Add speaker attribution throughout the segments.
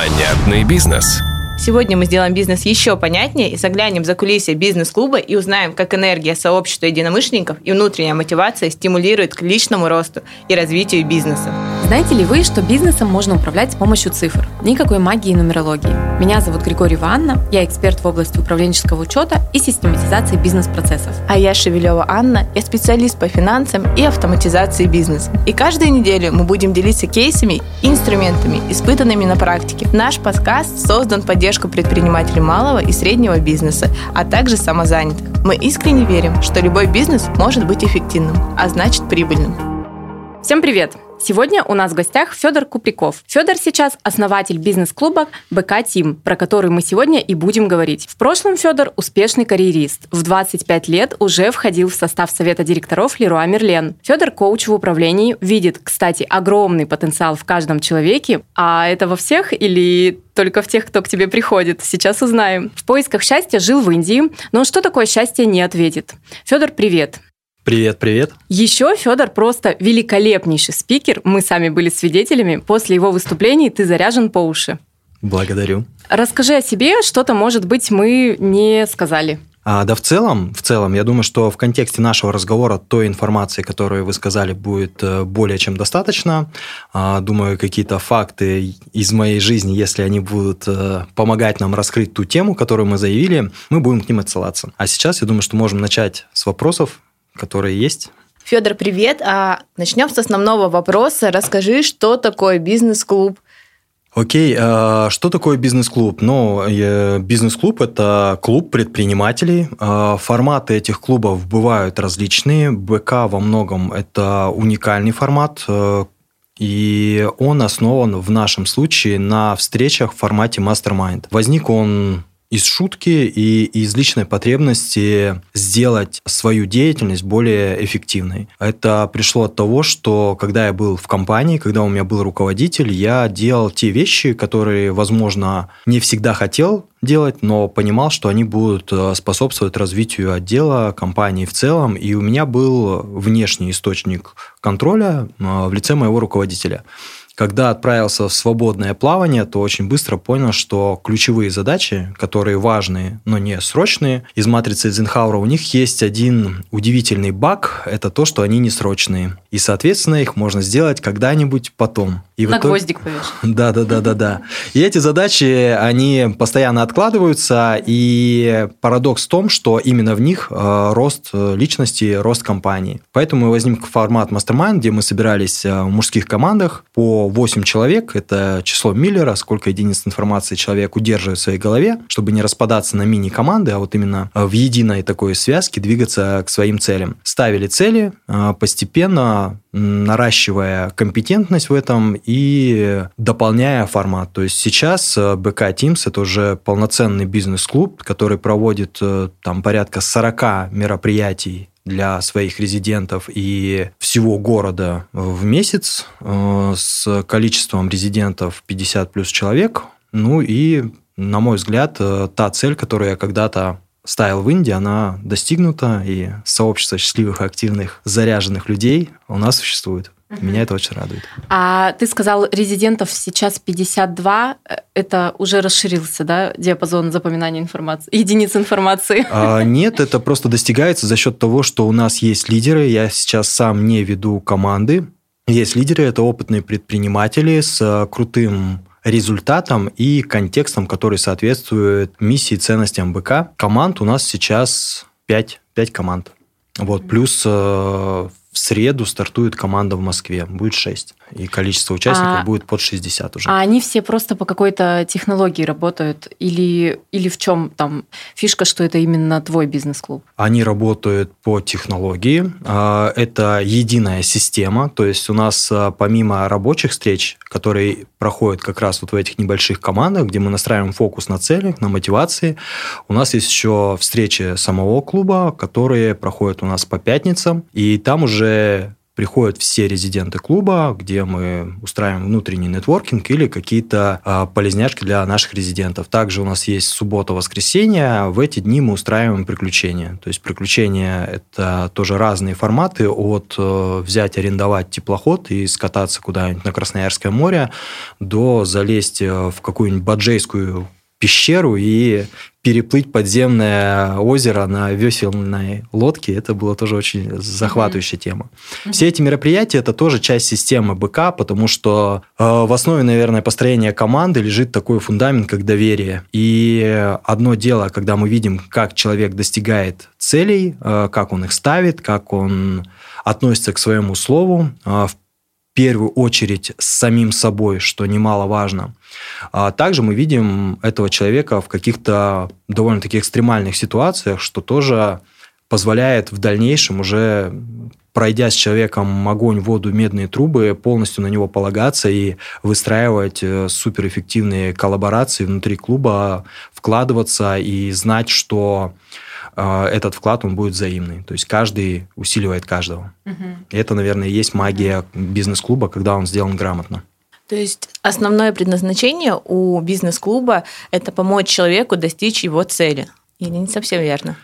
Speaker 1: Понятный бизнес.
Speaker 2: Сегодня мы сделаем бизнес еще понятнее и заглянем за кулисья бизнес-клуба и узнаем, как энергия сообщества единомышленников и внутренняя мотивация стимулирует к личному росту и развитию бизнеса.
Speaker 3: Знаете ли вы, что бизнесом можно управлять с помощью цифр? Никакой магии и нумерологии. Меня зовут Григорьева Анна, я эксперт в области управленческого учета и систематизации бизнес-процессов.
Speaker 2: А я Шевелева Анна, я специалист по финансам и автоматизации бизнеса. И каждую неделю мы будем делиться кейсами и инструментами, испытанными на практике. Наш подкаст создан под поддержку предпринимателей малого и среднего бизнеса, а также самозанятых. Мы искренне верим, что любой бизнес может быть эффективным, а значит прибыльным.
Speaker 3: Всем привет! Сегодня у нас в гостях Федор Куприков. Федор сейчас основатель бизнес-клуба БК Тим, про который мы сегодня и будем говорить. В прошлом Федор успешный карьерист. В 25 лет уже входил в состав совета директоров Леруа Мерлен. Федор коуч в управлении, видит, кстати, огромный потенциал в каждом человеке. А это во всех или только в тех, кто к тебе приходит. Сейчас узнаем. В поисках счастья жил в Индии, но что такое счастье не ответит. Федор, привет.
Speaker 4: Привет, привет.
Speaker 3: Еще Федор просто великолепнейший спикер. Мы сами были свидетелями. После его выступлений ты заряжен по уши.
Speaker 4: Благодарю.
Speaker 3: Расскажи о себе, что-то, может быть, мы не сказали.
Speaker 4: А, да в целом, в целом, я думаю, что в контексте нашего разговора той информации, которую вы сказали, будет э, более чем достаточно. А, думаю, какие-то факты из моей жизни, если они будут э, помогать нам раскрыть ту тему, которую мы заявили, мы будем к ним отсылаться. А сейчас, я думаю, что можем начать с вопросов, которые есть.
Speaker 2: Федор, привет. А начнем с основного вопроса. Расскажи, что такое бизнес-клуб?
Speaker 4: Окей, а что такое бизнес-клуб? Ну, бизнес-клуб – это клуб предпринимателей. А, форматы этих клубов бывают различные. БК во многом – это уникальный формат, э, и он основан в нашем случае на встречах в формате мастер-майнд. Возник он из шутки и из личной потребности сделать свою деятельность более эффективной. Это пришло от того, что когда я был в компании, когда у меня был руководитель, я делал те вещи, которые, возможно, не всегда хотел делать, но понимал, что они будут э, способствовать развитию отдела, компании в целом. И у меня был внешний источник контроля э, в лице моего руководителя. Когда отправился в свободное плавание, то очень быстро понял, что ключевые задачи, которые важные, но не срочные, из матрицы Эйзенхауэра у них есть один удивительный баг – это то, что они не срочные. И, соответственно, их можно сделать когда-нибудь потом.
Speaker 3: И На итоге... гвоздик повешать.
Speaker 4: Да, да, да, да, да. И эти задачи, они постоянно откладываются, и парадокс в том, что именно в них э, рост личности, рост компании. Поэтому возник формат мастер где мы собирались э, в мужских командах по 8 человек, это число Миллера, сколько единиц информации человек удерживает в своей голове, чтобы не распадаться на мини-команды, а вот именно в единой такой связке двигаться к своим целям. Ставили цели, постепенно наращивая компетентность в этом и дополняя формат. То есть сейчас БК э, Teams это уже полноценный бизнес-клуб, который проводит э, там порядка 40 мероприятий для своих резидентов и всего города в месяц э, с количеством резидентов 50 плюс человек. Ну и, на мой взгляд, та цель, которую я когда-то ставил в Индии, она достигнута, и сообщество счастливых, активных, заряженных людей у нас существует. Меня это очень радует.
Speaker 3: А ты сказал, резидентов сейчас 52. Это уже расширился, да, диапазон запоминания информации, единиц информации?
Speaker 4: А, нет, это просто достигается за счет того, что у нас есть лидеры. Я сейчас сам не веду команды. Есть лидеры, это опытные предприниматели с э, крутым результатом и контекстом, который соответствует миссии и ценностям БК. Команд у нас сейчас 5, 5 команд. Вот, плюс э, в среду стартует команда в Москве, будет 6. И количество участников а, будет под 60 уже.
Speaker 3: А они все просто по какой-то технологии работают? Или, или в чем там фишка, что это именно твой бизнес-клуб?
Speaker 4: Они работают по технологии. А, это единая система. То есть у нас а, помимо рабочих встреч, которые проходят как раз вот в этих небольших командах, где мы настраиваем фокус на цели, на мотивации, у нас есть еще встречи самого клуба, которые проходят у нас по пятницам. И там уже приходят все резиденты клуба, где мы устраиваем внутренний нетворкинг или какие-то а, полезняшки для наших резидентов. Также у нас есть суббота-воскресенье. В эти дни мы устраиваем приключения. То есть приключения – это тоже разные форматы от э, взять, арендовать теплоход и скататься куда-нибудь на Красноярское море до залезть э, в какую-нибудь баджейскую пещеру и переплыть подземное озеро на веселной лодке. Это была тоже очень захватывающая mm-hmm. тема. Mm-hmm. Все эти мероприятия – это тоже часть системы БК, потому что э, в основе, наверное, построения команды лежит такой фундамент, как доверие. И одно дело, когда мы видим, как человек достигает целей, э, как он их ставит, как он относится к своему слову, э, в первую очередь с самим собой, что немаловажно. А также мы видим этого человека в каких-то довольно-таки экстремальных ситуациях, что тоже позволяет в дальнейшем уже пройдя с человеком огонь, воду, медные трубы, полностью на него полагаться и выстраивать э, суперэффективные коллаборации внутри клуба, вкладываться и знать, что а, этот вклад он будет взаимный. То есть каждый усиливает каждого. Угу. И это, наверное, и есть магия бизнес-клуба, когда он сделан грамотно.
Speaker 2: То есть основное предназначение у бизнес-клуба – это помочь человеку достичь его цели. Или не совсем верно?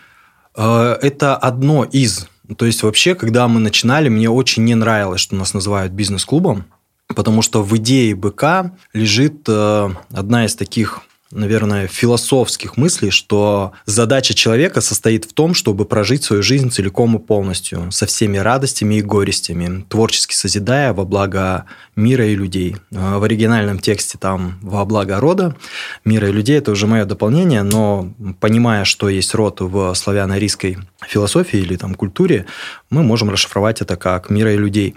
Speaker 4: А, это одно из. То есть вообще, когда мы начинали, мне очень не нравилось, что нас называют бизнес-клубом, потому что в идее БК лежит э, одна из таких наверное, философских мыслей, что задача человека состоит в том, чтобы прожить свою жизнь целиком и полностью, со всеми радостями и горестями, творчески созидая во благо мира и людей. В оригинальном тексте там «во благо рода», «мира и людей» – это уже мое дополнение, но понимая, что есть род в славяно-арийской философии или там культуре, мы можем расшифровать это как «мира и людей».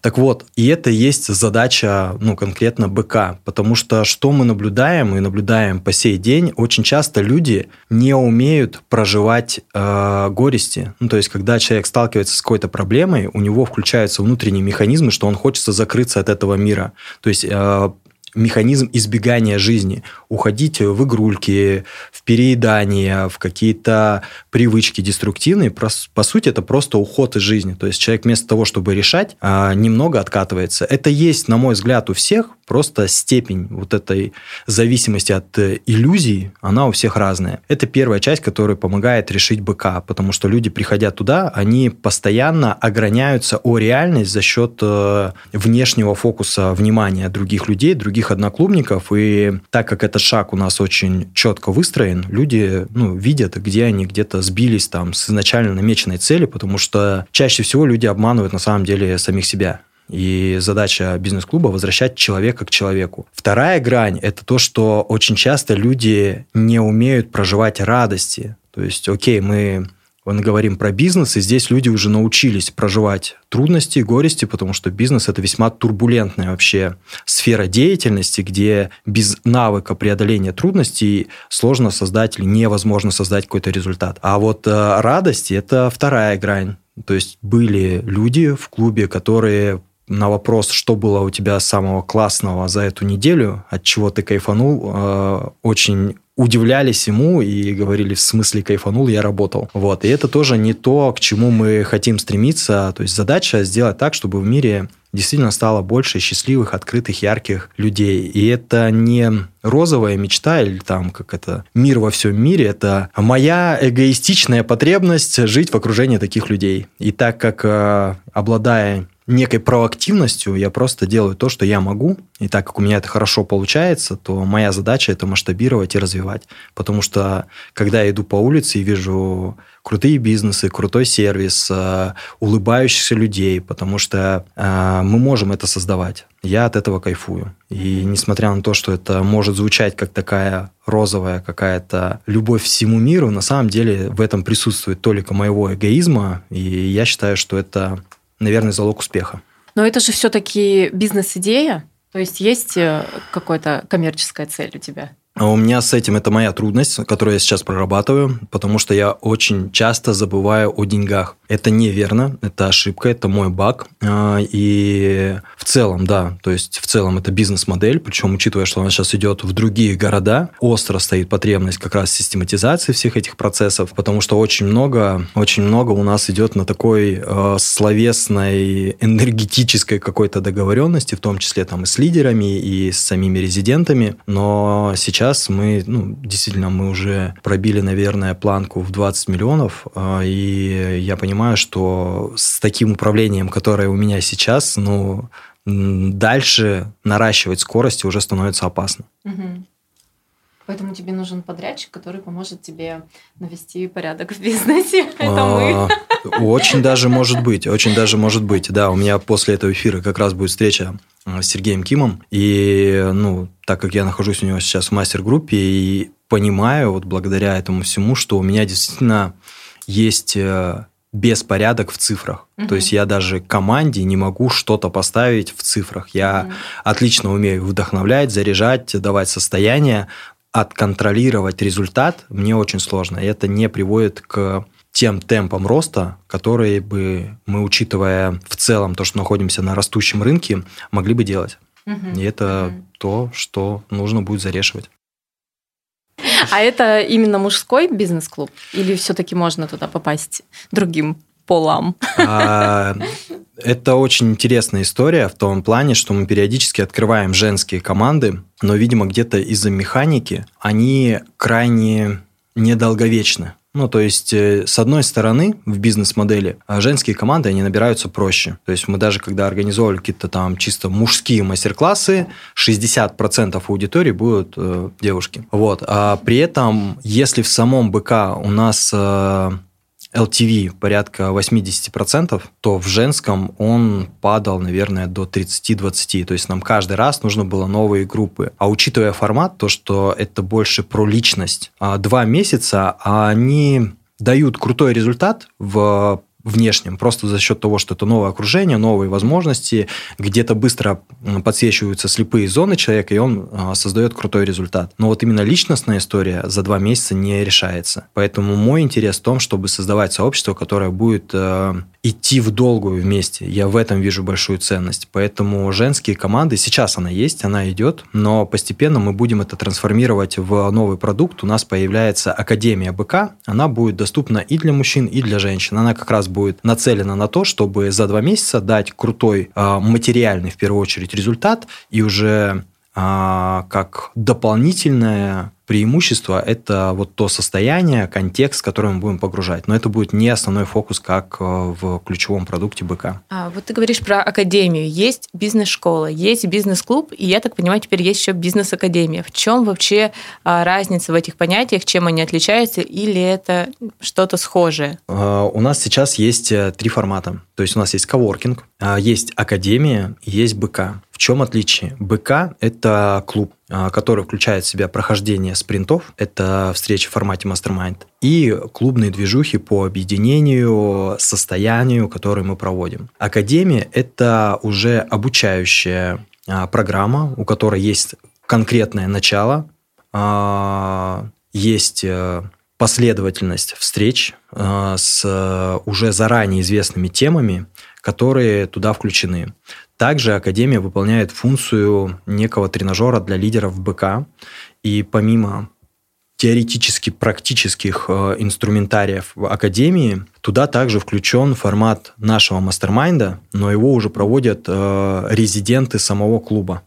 Speaker 4: Так вот, и это есть задача, ну, конкретно БК, потому что что мы наблюдаем, и наблюдаем по сей день, очень часто люди не умеют проживать э, горести. Ну, то есть, когда человек сталкивается с какой-то проблемой, у него включаются внутренние механизмы, что он хочется закрыться от этого мира. То есть, э, механизм избегания жизни. Уходить в игрульки, в переедание, в какие-то привычки деструктивные. По сути, это просто уход из жизни. То есть человек вместо того, чтобы решать, а, немного откатывается. Это есть, на мой взгляд, у всех, просто степень вот этой зависимости от э, иллюзий, она у всех разная. Это первая часть, которая помогает решить БК, потому что люди, приходя туда, они постоянно ограняются о реальность за счет э, внешнего фокуса внимания других людей, других одноклубников, и так как этот шаг у нас очень четко выстроен, люди ну, видят, где они где-то сбились там с изначально намеченной цели, потому что чаще всего люди обманывают на самом деле самих себя. И задача бизнес-клуба – возвращать человека к человеку. Вторая грань – это то, что очень часто люди не умеют проживать радости. То есть, окей, мы мы говорим про бизнес, и здесь люди уже научились проживать трудности, горести, потому что бизнес – это весьма турбулентная вообще сфера деятельности, где без навыка преодоления трудностей сложно создать или невозможно создать какой-то результат. А вот э, радости – это вторая грань. То есть были люди в клубе, которые на вопрос, что было у тебя самого классного за эту неделю, от чего ты кайфанул, э, очень удивлялись ему и говорили, в смысле кайфанул, я работал. Вот. И это тоже не то, к чему мы хотим стремиться. То есть задача сделать так, чтобы в мире действительно стало больше счастливых, открытых, ярких людей. И это не розовая мечта или там как это мир во всем мире, это моя эгоистичная потребность жить в окружении таких людей. И так как э, обладая некой проактивностью я просто делаю то, что я могу. И так как у меня это хорошо получается, то моя задача это масштабировать и развивать. Потому что когда я иду по улице и вижу крутые бизнесы, крутой сервис, э, улыбающихся людей, потому что э, мы можем это создавать. Я от этого кайфую. И несмотря на то, что это может звучать как такая розовая какая-то любовь всему миру, на самом деле в этом присутствует только моего эгоизма, и я считаю, что это наверное, залог успеха.
Speaker 3: Но это же все-таки бизнес-идея, то есть есть э, какая-то коммерческая цель у тебя?
Speaker 4: А у меня с этим это моя трудность, которую я сейчас прорабатываю, потому что я очень часто забываю о деньгах. Это неверно, это ошибка, это мой баг. А, и в целом, да, то есть в целом это бизнес-модель, причем учитывая, что она сейчас идет в другие города, остро стоит потребность как раз систематизации всех этих процессов, потому что очень много, очень много у нас идет на такой э, словесной, энергетической какой-то договоренности, в том числе там и с лидерами, и с самими резидентами. Но сейчас мы, ну, действительно, мы уже пробили, наверное, планку в 20 миллионов, э, и я понимаю, что с таким управлением, которое у меня сейчас, ну, дальше наращивать скорости уже становится опасно.
Speaker 3: Угу. Поэтому тебе нужен подрядчик, который поможет тебе навести порядок в бизнесе. Это мы.
Speaker 4: А, очень даже может быть, очень даже может быть. Да, у меня после этого эфира как раз будет встреча с Сергеем Кимом. И, ну, так как я нахожусь у него сейчас в мастер-группе и понимаю вот благодаря этому всему, что у меня действительно есть э, беспорядок в цифрах. Угу. То есть я даже команде не могу что-то поставить в цифрах. Я угу. отлично умею вдохновлять, заряжать, давать состояние, отконтролировать результат мне очень сложно. И это не приводит к тем темпам роста, которые бы мы, учитывая в целом то, что находимся на растущем рынке, могли бы делать. Угу. И это угу. то, что нужно будет зарешивать.
Speaker 3: А это именно мужской бизнес-клуб? Или все-таки можно туда попасть другим полам? А,
Speaker 4: это очень интересная история в том плане, что мы периодически открываем женские команды, но, видимо, где-то из-за механики они крайне недолговечны. Ну, то есть, э, с одной стороны, в бизнес-модели а женские команды, они набираются проще. То есть, мы даже когда организовывали какие-то там чисто мужские мастер-классы, 60% аудитории будут э, девушки. Вот. А при этом, если в самом БК у нас э, LTV порядка 80%, то в женском он падал, наверное, до 30-20. То есть нам каждый раз нужно было новые группы. А учитывая формат, то, что это больше про личность, а два месяца, а они дают крутой результат в внешнем, просто за счет того, что это новое окружение, новые возможности, где-то быстро подсвечиваются слепые зоны человека, и он а, создает крутой результат. Но вот именно личностная история за два месяца не решается. Поэтому мой интерес в том, чтобы создавать сообщество, которое будет э, идти в долгую вместе. Я в этом вижу большую ценность. Поэтому женские команды, сейчас она есть, она идет, но постепенно мы будем это трансформировать в новый продукт. У нас появляется Академия БК, она будет доступна и для мужчин, и для женщин. Она как раз будет нацелена на то, чтобы за два месяца дать крутой а, материальный, в первую очередь, результат и уже а, как дополнительное преимущество – это вот то состояние, контекст, в который мы будем погружать. Но это будет не основной фокус, как э, в ключевом продукте БК.
Speaker 2: А, вот ты говоришь про академию. Есть бизнес-школа, есть бизнес-клуб, и я так понимаю, теперь есть еще бизнес-академия. В чем вообще а, разница в этих понятиях, чем они отличаются, или это что-то схожее?
Speaker 4: А, у нас сейчас есть э, три формата. То есть у нас есть коворкинг, а, есть академия, есть БК. В чем отличие? БК – это клуб, который включает в себя прохождение спринтов, это встречи в формате мастер-майнд, и клубные движухи по объединению, состоянию, которые мы проводим. Академия – это уже обучающая а, программа, у которой есть конкретное начало, а, есть э, последовательность встреч с уже заранее известными темами, которые туда включены. Также Академия выполняет функцию некого тренажера для лидеров БК. И помимо теоретически практических э, инструментариев в Академии, туда также включен формат нашего мастер-майнда, но его уже проводят э, резиденты самого клуба.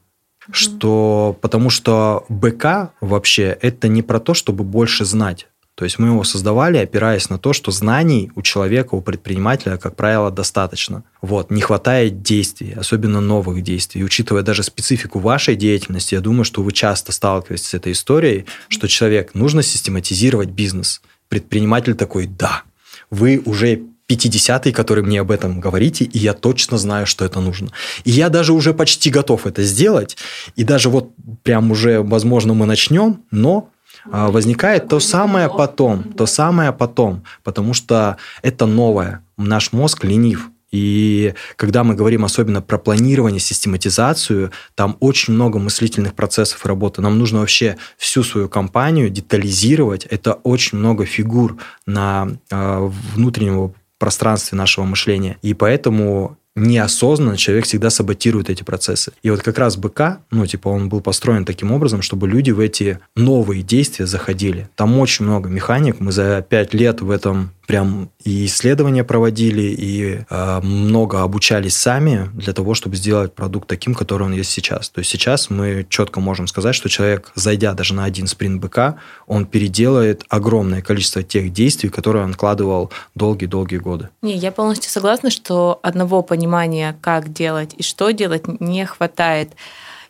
Speaker 4: Mm-hmm. Что, потому что БК вообще это не про то, чтобы больше знать. То есть мы его создавали, опираясь на то, что знаний у человека, у предпринимателя, как правило, достаточно. Вот, не хватает действий, особенно новых действий. И учитывая даже специфику вашей деятельности, я думаю, что вы часто сталкиваетесь с этой историей, что человек, нужно систематизировать бизнес. Предприниматель такой, да, вы уже 50-й, который мне об этом говорите, и я точно знаю, что это нужно. И я даже уже почти готов это сделать, и даже вот прям уже, возможно, мы начнем, но возникает то самое потом, то самое потом, потому что это новое. Наш мозг ленив. И когда мы говорим особенно про планирование, систематизацию, там очень много мыслительных процессов работы. Нам нужно вообще всю свою компанию детализировать. Это очень много фигур на э, внутреннего пространстве нашего мышления. И поэтому неосознанно человек всегда саботирует эти процессы. И вот как раз БК, ну, типа, он был построен таким образом, чтобы люди в эти новые действия заходили. Там очень много механик. Мы за пять лет в этом прям и исследования проводили, и э, много обучались сами для того, чтобы сделать продукт таким, который он есть сейчас. То есть сейчас мы четко можем сказать, что человек, зайдя даже на один спринт БК, он переделает огромное количество тех действий, которые он вкладывал долгие-долгие годы.
Speaker 2: Не, я полностью согласна, что одного понимания, как делать и что делать, не хватает.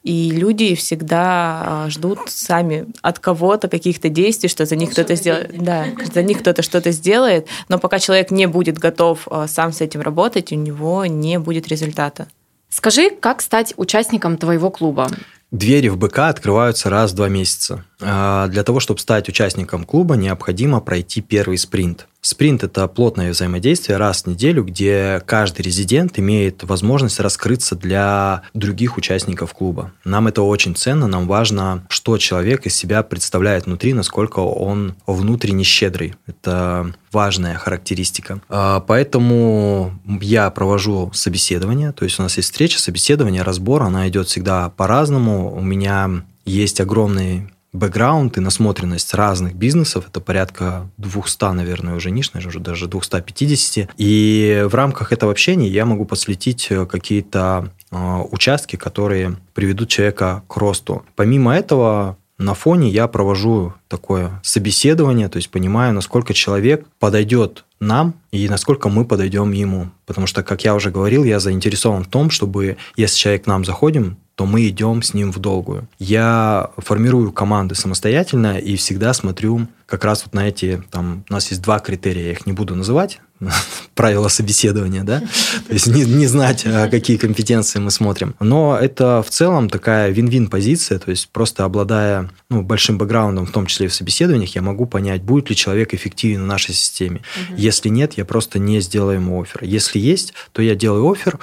Speaker 2: И люди всегда а, ждут сами от кого-то каких-то действий, что за них кто-то сделает. Да, за них кто-то что-то сделает, но пока человек не будет готов а, сам с этим работать, у него не будет результата.
Speaker 3: Скажи, как стать участником твоего клуба?
Speaker 4: Двери в БК открываются раз в два месяца. А, для того, чтобы стать участником клуба, необходимо пройти первый спринт. Спринт – это плотное взаимодействие раз в неделю, где каждый резидент имеет возможность раскрыться для других участников клуба. Нам это очень ценно, нам важно, что человек из себя представляет внутри, насколько он внутренне щедрый. Это важная характеристика. А, поэтому я провожу собеседование, то есть у нас есть встреча, собеседование, разбор, она идет всегда по-разному. У меня есть огромный бэкграунд и насмотренность разных бизнесов, это порядка 200, наверное, уже ниш, уже даже 250. И в рамках этого общения я могу посвятить э, какие-то э, участки, которые приведут человека к росту. Помимо этого, на фоне я провожу такое собеседование, то есть понимаю, насколько человек подойдет нам и насколько мы подойдем ему. Потому что, как я уже говорил, я заинтересован в том, чтобы, если человек к нам заходим, то мы идем с ним в долгую. Я формирую команды самостоятельно и всегда смотрю как раз вот на эти, там, у нас есть два критерия, я их не буду называть, правила собеседования, да, то есть не, не знать, а какие компетенции мы смотрим. Но это в целом такая вин-вин позиция, то есть просто обладая ну, большим бэкграундом, в том числе и в собеседованиях, я могу понять, будет ли человек эффективен в нашей системе. Угу. Если нет, я просто не сделаю ему офер. Если есть, то я делаю офер,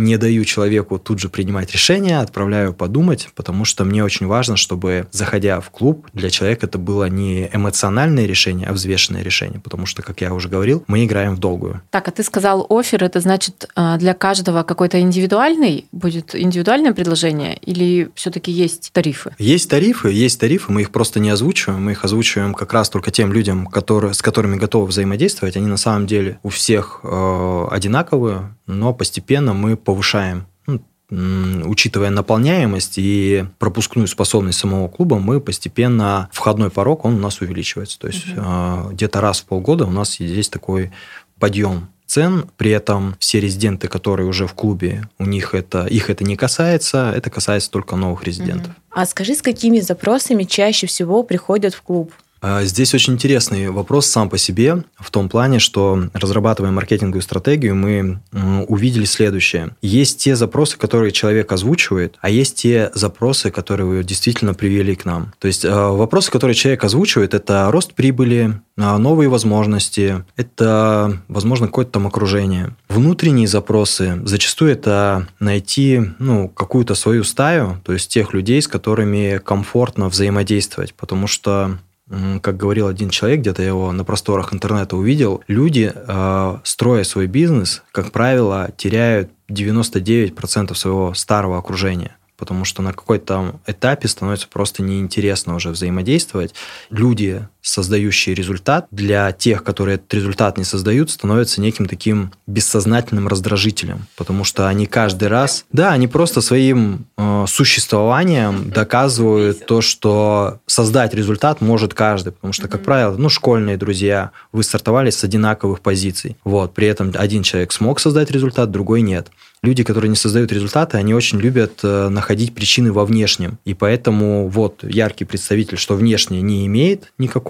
Speaker 4: не даю человеку тут же принимать решение, отправляю подумать, потому что мне очень важно, чтобы, заходя в клуб, для человека это было не эмоциональное решение, а взвешенное решение, потому что, как я уже говорил, мы играем в долгую.
Speaker 3: Так, а ты сказал офер, это значит а, для каждого какой-то индивидуальный, будет индивидуальное предложение или все-таки есть тарифы?
Speaker 4: Есть тарифы, есть тарифы, мы их просто не озвучиваем, мы их озвучиваем как раз только тем людям, которые, с которыми готовы взаимодействовать, они на самом деле у всех э, одинаковые, но постепенно мы повышаем ну, учитывая наполняемость и пропускную способность самого клуба, мы постепенно входной порог он у нас увеличивается. То есть угу. где-то раз в полгода у нас есть такой подъем цен, при этом все резиденты, которые уже в клубе, у них это, их это не касается, это касается только новых резидентов. Угу.
Speaker 2: А скажи, с какими запросами чаще всего приходят в клуб?
Speaker 4: А, здесь очень интересный вопрос сам по себе, в том плане, что разрабатывая маркетинговую стратегию, мы увидели следующее. Есть те запросы, которые человек озвучивает, а есть те запросы, которые вы действительно привели к нам. То есть а, вопросы, которые человек озвучивает, это рост прибыли, а, новые возможности, это, возможно, какое-то там окружение. Внутренние запросы, зачастую это найти ну, какую-то свою стаю, то есть тех людей, с которыми комфортно взаимодействовать, потому что как говорил один человек, где-то я его на просторах интернета увидел, люди, а, строя свой бизнес, как правило, теряют 99% своего старого окружения потому что на какой-то этапе становится просто неинтересно уже взаимодействовать. Люди, создающие результат, для тех, которые этот результат не создают, становятся неким таким бессознательным раздражителем, потому что они каждый раз, да, они просто своим э, существованием доказывают то, что создать результат может каждый, потому что, как правило, ну, школьные друзья, вы стартовали с одинаковых позиций, вот, при этом один человек смог создать результат, другой нет. Люди, которые не создают результаты, они очень любят э, находить причины во внешнем. И поэтому вот яркий представитель, что внешнее не имеет никакого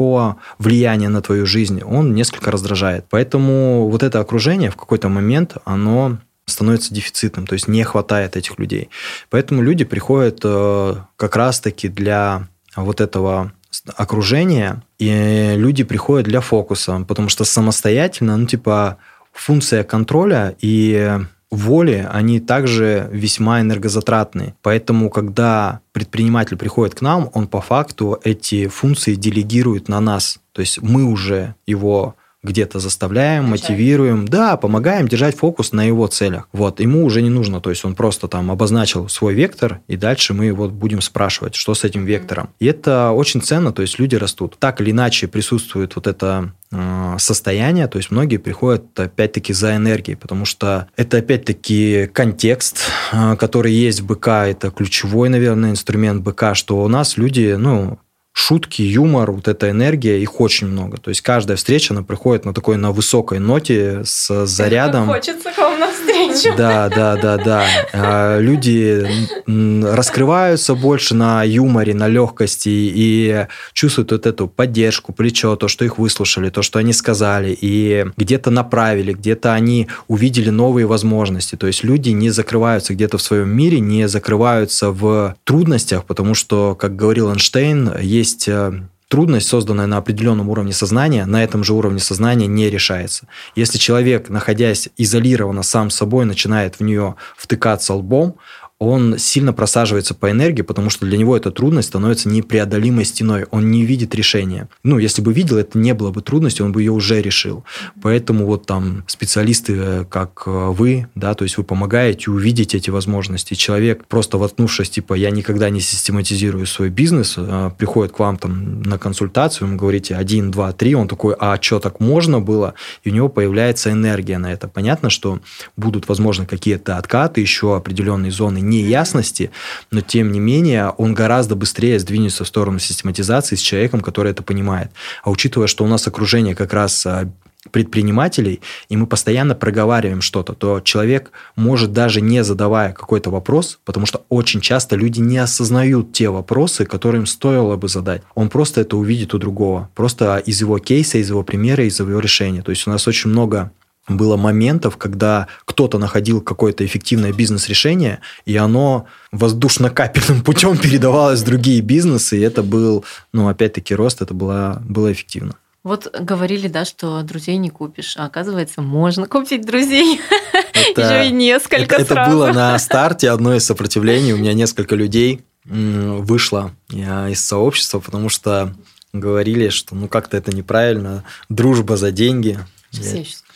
Speaker 4: влияния на твою жизнь, он несколько раздражает. Поэтому вот это окружение в какой-то момент, оно становится дефицитом, то есть не хватает этих людей. Поэтому люди приходят э, как раз-таки для вот этого окружения, и люди приходят для фокуса, потому что самостоятельно, ну, типа, функция контроля и воли, они также весьма энергозатратны. Поэтому, когда предприниматель приходит к нам, он по факту эти функции делегирует на нас. То есть мы уже его где-то заставляем, мотивируем, да, помогаем держать фокус на его целях. Вот, ему уже не нужно, то есть он просто там обозначил свой вектор, и дальше мы его будем спрашивать, что с этим вектором. И это очень ценно, то есть люди растут. Так или иначе присутствует вот это э, состояние, то есть многие приходят опять-таки за энергией, потому что это опять-таки контекст, э, который есть в БК, это ключевой, наверное, инструмент БК, что у нас люди, ну, шутки, юмор, вот эта энергия, их очень много. То есть каждая встреча, она приходит на такой, на высокой ноте с зарядом.
Speaker 3: хочется к вам на встречу.
Speaker 4: Да, да, да, да. А, люди раскрываются больше на юморе, на легкости и чувствуют вот эту поддержку, плечо, то, что их выслушали, то, что они сказали, и где-то направили, где-то они увидели новые возможности. То есть люди не закрываются где-то в своем мире, не закрываются в трудностях, потому что, как говорил Эйнштейн, есть э, трудность, созданная на определенном уровне сознания, на этом же уровне сознания не решается. Если человек, находясь изолированно сам собой, начинает в нее втыкаться лбом, он сильно просаживается по энергии, потому что для него эта трудность становится непреодолимой стеной. Он не видит решения. Ну, если бы видел, это не было бы трудностью, он бы ее уже решил. Поэтому вот там специалисты, э, как э, вы, да, то есть вы помогаете увидеть эти возможности. Человек, просто воткнувшись, типа, я никогда не систематизирую свой бизнес, а, приходит к вам там на консультацию, вы говорите один, два, три, он такой, а что так можно было? И у него появляется энергия на это. Понятно, что будут, возможно, какие-то откаты, еще определенные зоны неясности, но тем не менее он гораздо быстрее сдвинется в сторону систематизации с человеком, который это понимает. А учитывая, что у нас окружение как раз а, предпринимателей, и мы постоянно проговариваем что-то, то человек может даже не задавая какой-то вопрос, потому что очень часто люди не осознают те вопросы, которые им стоило бы задать. Он просто это увидит у другого, просто из его кейса, из его примера, из его решения. То есть у нас очень много было моментов, когда кто-то находил какое-то эффективное бизнес-решение, и оно воздушно-капельным путем передавалось в другие бизнесы, и это был, ну, опять-таки, рост, это было, было эффективно.
Speaker 3: Вот говорили, да, что друзей не купишь, а оказывается, можно купить друзей. Это, Еще и несколько
Speaker 4: это,
Speaker 3: сразу.
Speaker 4: Это было на старте одно из сопротивлений. У меня несколько людей вышло из сообщества, потому что говорили, что ну как-то это неправильно, дружба за деньги. Сейчас Э,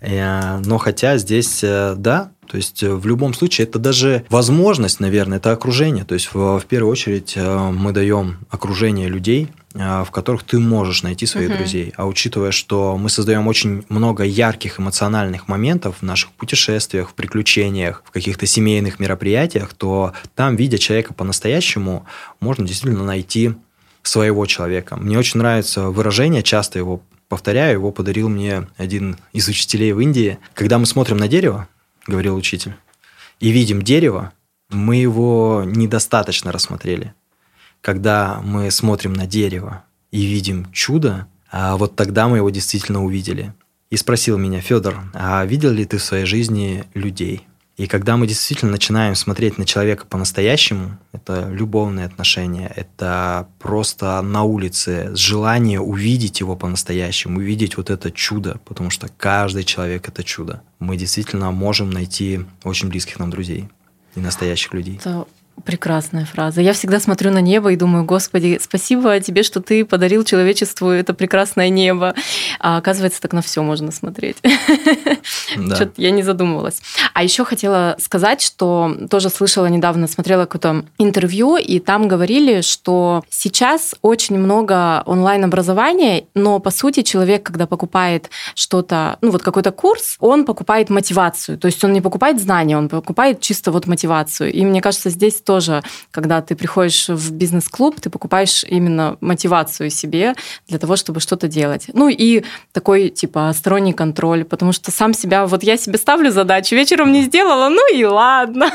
Speaker 4: но хотя здесь, э, да, то есть э, в любом случае это даже возможность, наверное, это окружение. То есть в, в первую очередь мы даем окружение людей, в которых ты можешь найти своих uh-huh. друзей. А учитывая, что мы создаем очень много ярких эмоциональных моментов в наших путешествиях, в приключениях, в каких-то семейных мероприятиях, то там, видя человека по-настоящему, можно действительно найти своего человека. Мне очень нравится выражение, часто его повторяю, его подарил мне один из учителей в Индии. Когда мы смотрим на дерево, говорил учитель, и видим дерево, мы его недостаточно рассмотрели. Когда мы смотрим на дерево и видим чудо, а вот тогда мы его действительно увидели. И спросил меня, Федор, а видел ли ты в своей жизни людей? И когда мы действительно начинаем смотреть на человека по-настоящему, это любовные отношения, это просто на улице желание увидеть его по-настоящему, увидеть вот это чудо, потому что каждый человек это чудо. Мы действительно можем найти очень близких нам друзей и настоящих людей.
Speaker 3: Это Прекрасная фраза. Я всегда смотрю на небо и думаю, Господи, спасибо тебе, что ты подарил человечеству это прекрасное небо. А оказывается, так на все можно смотреть. Да. Что-то я не задумывалась. А еще хотела сказать, что тоже слышала недавно, смотрела какое-то интервью, и там говорили, что сейчас очень много онлайн-образования, но по сути человек, когда покупает что-то, ну вот какой-то курс, он покупает мотивацию. То есть он не покупает знания, он покупает чисто вот мотивацию. И мне кажется, здесь тоже, когда ты приходишь в бизнес-клуб, ты покупаешь именно мотивацию себе для того, чтобы что-то делать. Ну и такой, типа, сторонний контроль, потому что сам себя, вот я себе ставлю задачу, вечером не сделала, ну и ладно.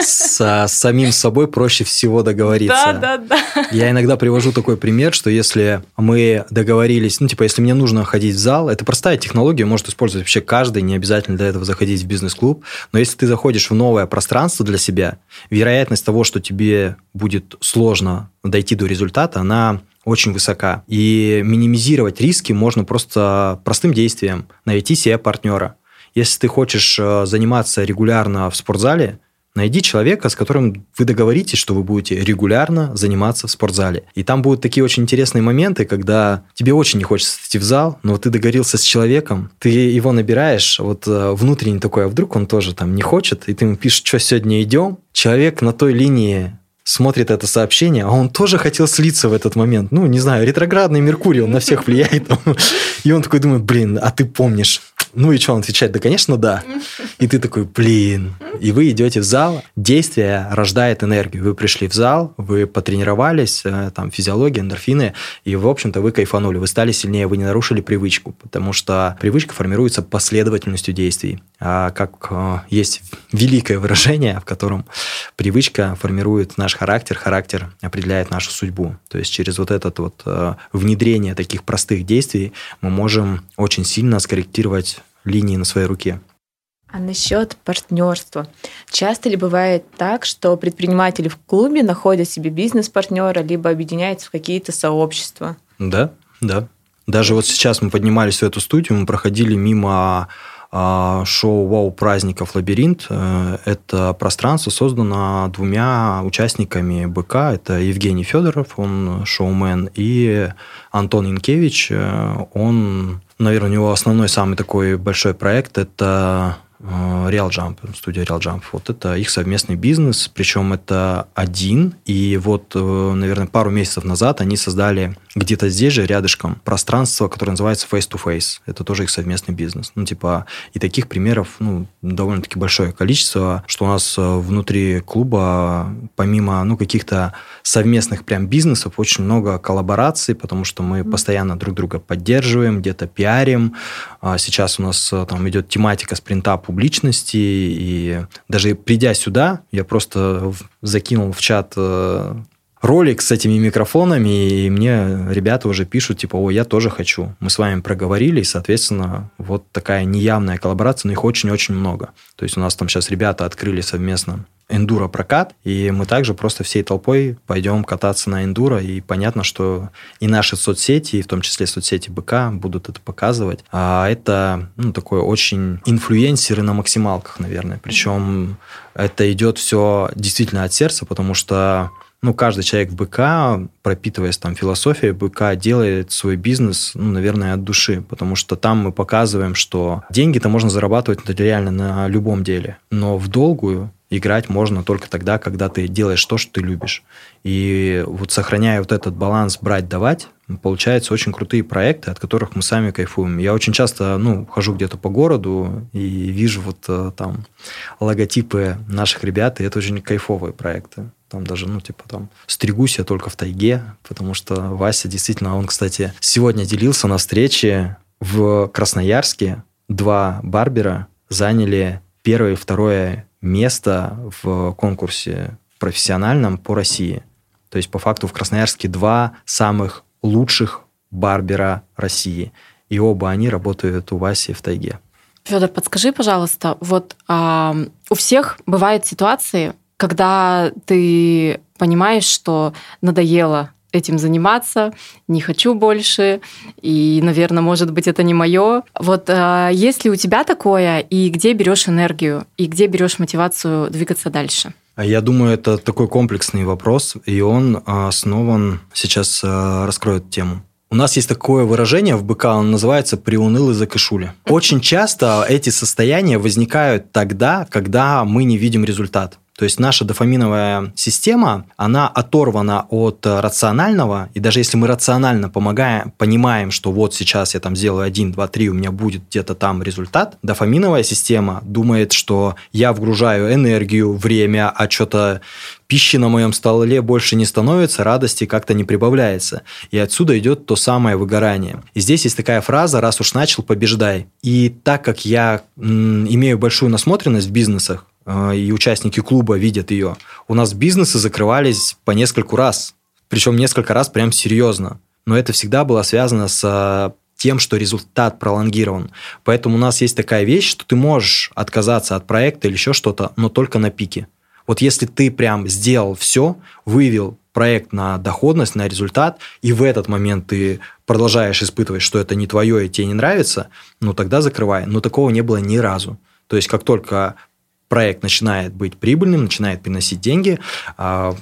Speaker 4: С самим собой проще всего договориться.
Speaker 3: Да, да, да.
Speaker 4: Я иногда привожу такой пример, что если мы договорились, ну, типа, если мне нужно ходить в зал, это простая технология, может использовать вообще каждый, не обязательно для этого заходить в бизнес-клуб, но если ты заходишь в новое пространство для себя, вероятность того, что тебе будет сложно дойти до результата, она очень высока. И минимизировать риски можно просто простым действием. Найти себе партнера. Если ты хочешь э, заниматься регулярно в спортзале, Найди человека, с которым вы договоритесь, что вы будете регулярно заниматься в спортзале. И там будут такие очень интересные моменты, когда тебе очень не хочется идти в зал, но ты договорился с человеком, ты его набираешь, вот э, внутренне такое, а вдруг он тоже там не хочет, и ты ему пишешь, что сегодня идем. Человек на той линии смотрит это сообщение, а он тоже хотел слиться в этот момент. Ну, не знаю, ретроградный Меркурий, он на всех влияет. И он такой думает, блин, а ты помнишь, ну и что, он отвечает, да, конечно, да. И ты такой, блин. И вы идете в зал, действие рождает энергию. Вы пришли в зал, вы потренировались, э, там, физиология, эндорфины, и, в общем-то, вы кайфанули, вы стали сильнее, вы не нарушили привычку, потому что привычка формируется последовательностью действий. А как э, есть великое выражение, в котором привычка формирует наш характер, характер определяет нашу судьбу. То есть через вот это вот э, внедрение таких простых действий мы можем очень сильно скорректировать линии на своей руке.
Speaker 2: А насчет партнерства. Часто ли бывает так, что предприниматели в клубе находят себе бизнес-партнера, либо объединяются в какие-то сообщества?
Speaker 4: Да, да. Даже вот сейчас мы поднимались в эту студию, мы проходили мимо шоу «Вау праздников Лабиринт». Э, это пространство создано двумя участниками БК. Это Евгений Федоров, он шоумен, и Антон Инкевич, э, он Наверное, у него основной самый такой большой проект – это Real Jump, студия Real Jump. Вот это их совместный бизнес, причем это один. И вот, э, наверное, пару месяцев назад они создали где-то здесь же, рядышком, пространство, которое называется Face to Face. Это тоже их совместный бизнес. Ну, типа, и таких примеров, ну, довольно-таки большое количество, что у нас э, внутри клуба, помимо, ну, каких-то совместных прям бизнесов, очень много коллабораций, потому что мы постоянно друг друга поддерживаем, где-то пиарим. А сейчас у нас там идет тематика спринта публичности, и даже придя сюда, я просто закинул в чат э, ролик с этими микрофонами, и мне ребята уже пишут, типа, о, я тоже хочу. Мы с вами проговорили, и, соответственно, вот такая неявная коллаборация, но их очень-очень много. То есть у нас там сейчас ребята открыли совместно эндуро прокат, и мы также просто всей толпой пойдем кататься на эндуро, и понятно, что и наши соцсети, и в том числе соцсети БК будут это показывать. А это ну, такое очень инфлюенсеры на максималках, наверное. Причем это идет все действительно от сердца, потому что ну, каждый человек в БК, пропитываясь там философией БК, делает свой бизнес, ну, наверное, от души, потому что там мы показываем, что деньги-то можно зарабатывать реально на любом деле, но в долгую играть можно только тогда, когда ты делаешь то, что ты любишь. И вот сохраняя вот этот баланс брать-давать, получаются очень крутые проекты, от которых мы сами кайфуем. Я очень часто, ну, хожу где-то по городу и вижу вот э, там логотипы наших ребят, и это очень кайфовые проекты. Там даже, ну, типа там, стригусь я только в тайге, потому что Вася действительно, он, кстати, сегодня делился на встрече в Красноярске. Два барбера заняли первое и второе место в конкурсе профессиональном по России. То есть, по факту, в Красноярске два самых лучших барбера России. И оба они работают у Васи в тайге.
Speaker 3: Федор, подскажи, пожалуйста, вот а, у всех бывают ситуации, когда ты понимаешь, что надоело этим заниматься, не хочу больше, и, наверное, может быть, это не мое. Вот э, есть ли у тебя такое, и где берешь энергию, и где берешь мотивацию двигаться дальше?
Speaker 4: А я думаю, это такой комплексный вопрос, и он основан, сейчас раскроет тему. У нас есть такое выражение в БК, он называется «приунылый за кашули». Очень часто эти состояния возникают тогда, когда мы не видим результат. То есть наша дофаминовая система, она оторвана от рационального, и даже если мы рационально помогаем, понимаем, что вот сейчас я там сделаю 1, 2, 3, у меня будет где-то там результат, дофаминовая система думает, что я вгружаю энергию, время, а что-то пищи на моем столе больше не становится, радости как-то не прибавляется. И отсюда идет то самое выгорание. И здесь есть такая фраза «раз уж начал, побеждай». И так как я м, имею большую насмотренность в бизнесах, Э, и участники клуба видят ее, у нас бизнесы закрывались по нескольку раз. Причем несколько раз прям серьезно. Но это всегда было связано с э, тем, что результат пролонгирован. Поэтому у нас есть такая вещь, что ты можешь отказаться от проекта или еще что-то, но только на пике. Вот если ты прям сделал все, выявил проект на доходность, на результат, и в этот момент ты продолжаешь испытывать, что это не твое и тебе не нравится, ну тогда закрывай. Но такого не было ни разу. То есть как только проект начинает быть прибыльным, начинает приносить деньги, а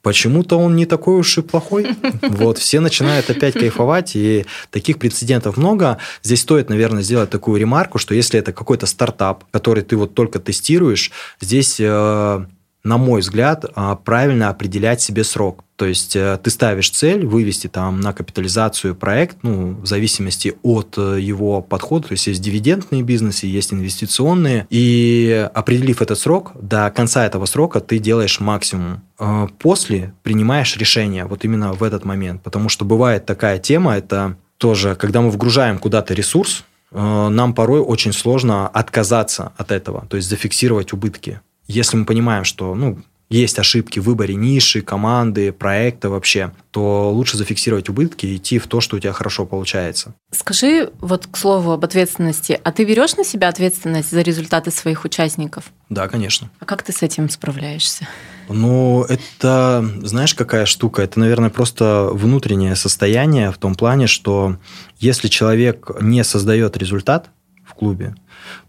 Speaker 4: почему-то он не такой уж и плохой. Вот, все начинают опять кайфовать, и таких прецедентов много. Здесь стоит, наверное, сделать такую ремарку, что если это какой-то стартап, который ты вот только тестируешь, здесь э, на мой взгляд, а, правильно определять себе срок. То есть э, ты ставишь цель вывести там на капитализацию проект, ну, в зависимости от э, его подхода. То есть есть дивидендные бизнесы, есть инвестиционные. И определив этот срок, до конца этого срока ты делаешь максимум. А после принимаешь решение вот именно в этот момент. Потому что бывает такая тема, это тоже, когда мы вгружаем куда-то ресурс, э, нам порой очень сложно отказаться от этого, то есть зафиксировать убытки если мы понимаем, что ну, есть ошибки в выборе ниши, команды, проекта вообще, то лучше зафиксировать убытки и идти в то, что у тебя хорошо получается.
Speaker 3: Скажи, вот к слову об ответственности, а ты берешь на себя ответственность за результаты своих участников?
Speaker 4: Да, конечно.
Speaker 3: А как ты с этим справляешься?
Speaker 4: Ну, это, знаешь, какая штука? Это, наверное, просто внутреннее состояние в том плане, что если человек не создает результат в клубе,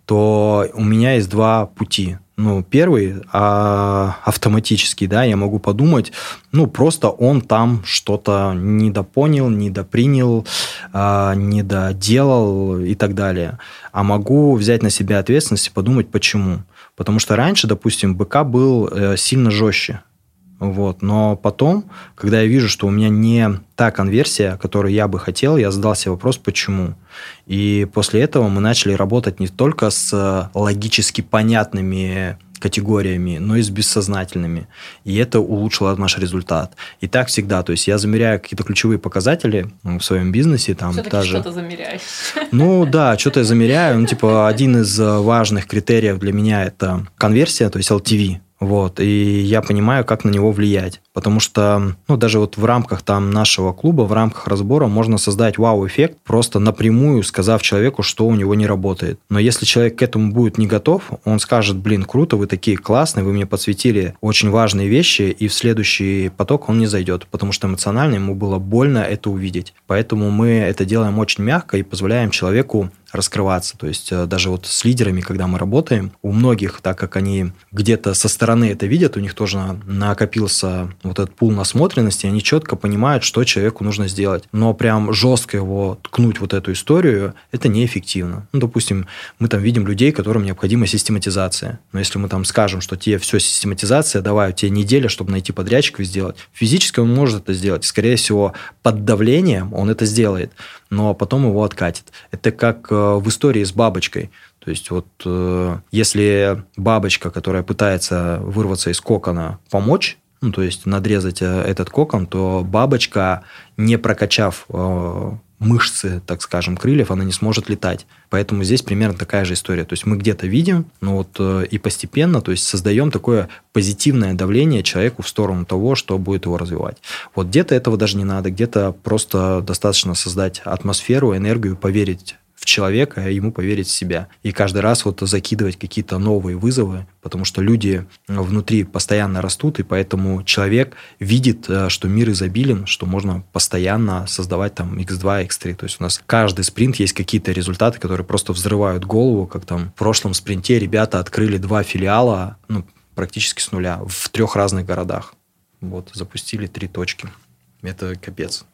Speaker 4: то у меня есть два пути – ну, первый а, автоматический, да, я могу подумать, ну, просто он там что-то недопонял, недопринял, а, недоделал и так далее. А могу взять на себя ответственность и подумать, почему. Потому что раньше, допустим, БК был э, сильно жестче. Вот. Но потом, когда я вижу, что у меня не та конверсия, которую я бы хотел, я задал себе вопрос, почему. И после этого мы начали работать не только с логически понятными категориями, но и с бессознательными. И это улучшило наш результат. И так всегда. То есть я замеряю какие-то ключевые показатели в своем бизнесе. Там
Speaker 3: Все-таки
Speaker 4: даже...
Speaker 3: что-то замеряешь.
Speaker 4: Ну да, что-то я замеряю. Ну, типа, один из важных критериев для меня это конверсия, то есть LTV. Вот, и я понимаю, как на него влиять. Потому что, ну, даже вот в рамках там нашего клуба, в рамках разбора можно создать вау-эффект, просто напрямую сказав человеку, что у него не работает. Но если человек к этому будет не готов, он скажет, блин, круто, вы такие классные, вы мне подсветили очень важные вещи, и в следующий поток он не зайдет, потому что эмоционально ему было больно это увидеть. Поэтому мы это делаем очень мягко и позволяем человеку раскрываться. То есть э, даже вот с лидерами, когда мы работаем, у многих, так как они где-то со стороны это видят, у них тоже накопился вот этот пул насмотренности, они четко понимают, что человеку нужно сделать. Но прям жестко его ткнуть вот эту историю, это неэффективно. Ну, допустим, мы там видим людей, которым необходима систематизация. Но если мы там скажем, что тебе все систематизация, давай, у тебя неделя, чтобы найти подрядчиков и сделать. Физически он может это сделать. Скорее всего, под давлением он это сделает но потом его откатит. Это как э, в истории с бабочкой. То есть вот э, если бабочка, которая пытается вырваться из кокона, помочь, ну, то есть надрезать э, этот кокон, то бабочка, не прокачав мышцы, так скажем, крыльев, она не сможет летать. Поэтому здесь примерно такая же история. То есть мы где-то видим, но вот э, и постепенно, то есть создаем такое позитивное давление человеку в сторону того, что будет его развивать. Вот где-то этого даже не надо, где-то просто достаточно создать атмосферу, энергию, поверить в человека, а ему поверить в себя. И каждый раз вот закидывать какие-то новые вызовы, потому что люди внутри постоянно растут, и поэтому человек видит, э, что мир изобилен, что можно постоянно создавать там x2, x3. То есть у нас каждый спринт есть какие-то результаты, которые просто взрывают голову, как там в прошлом спринте ребята открыли два филиала, ну, практически с нуля, в трех разных городах. Вот, запустили три точки. Это капец.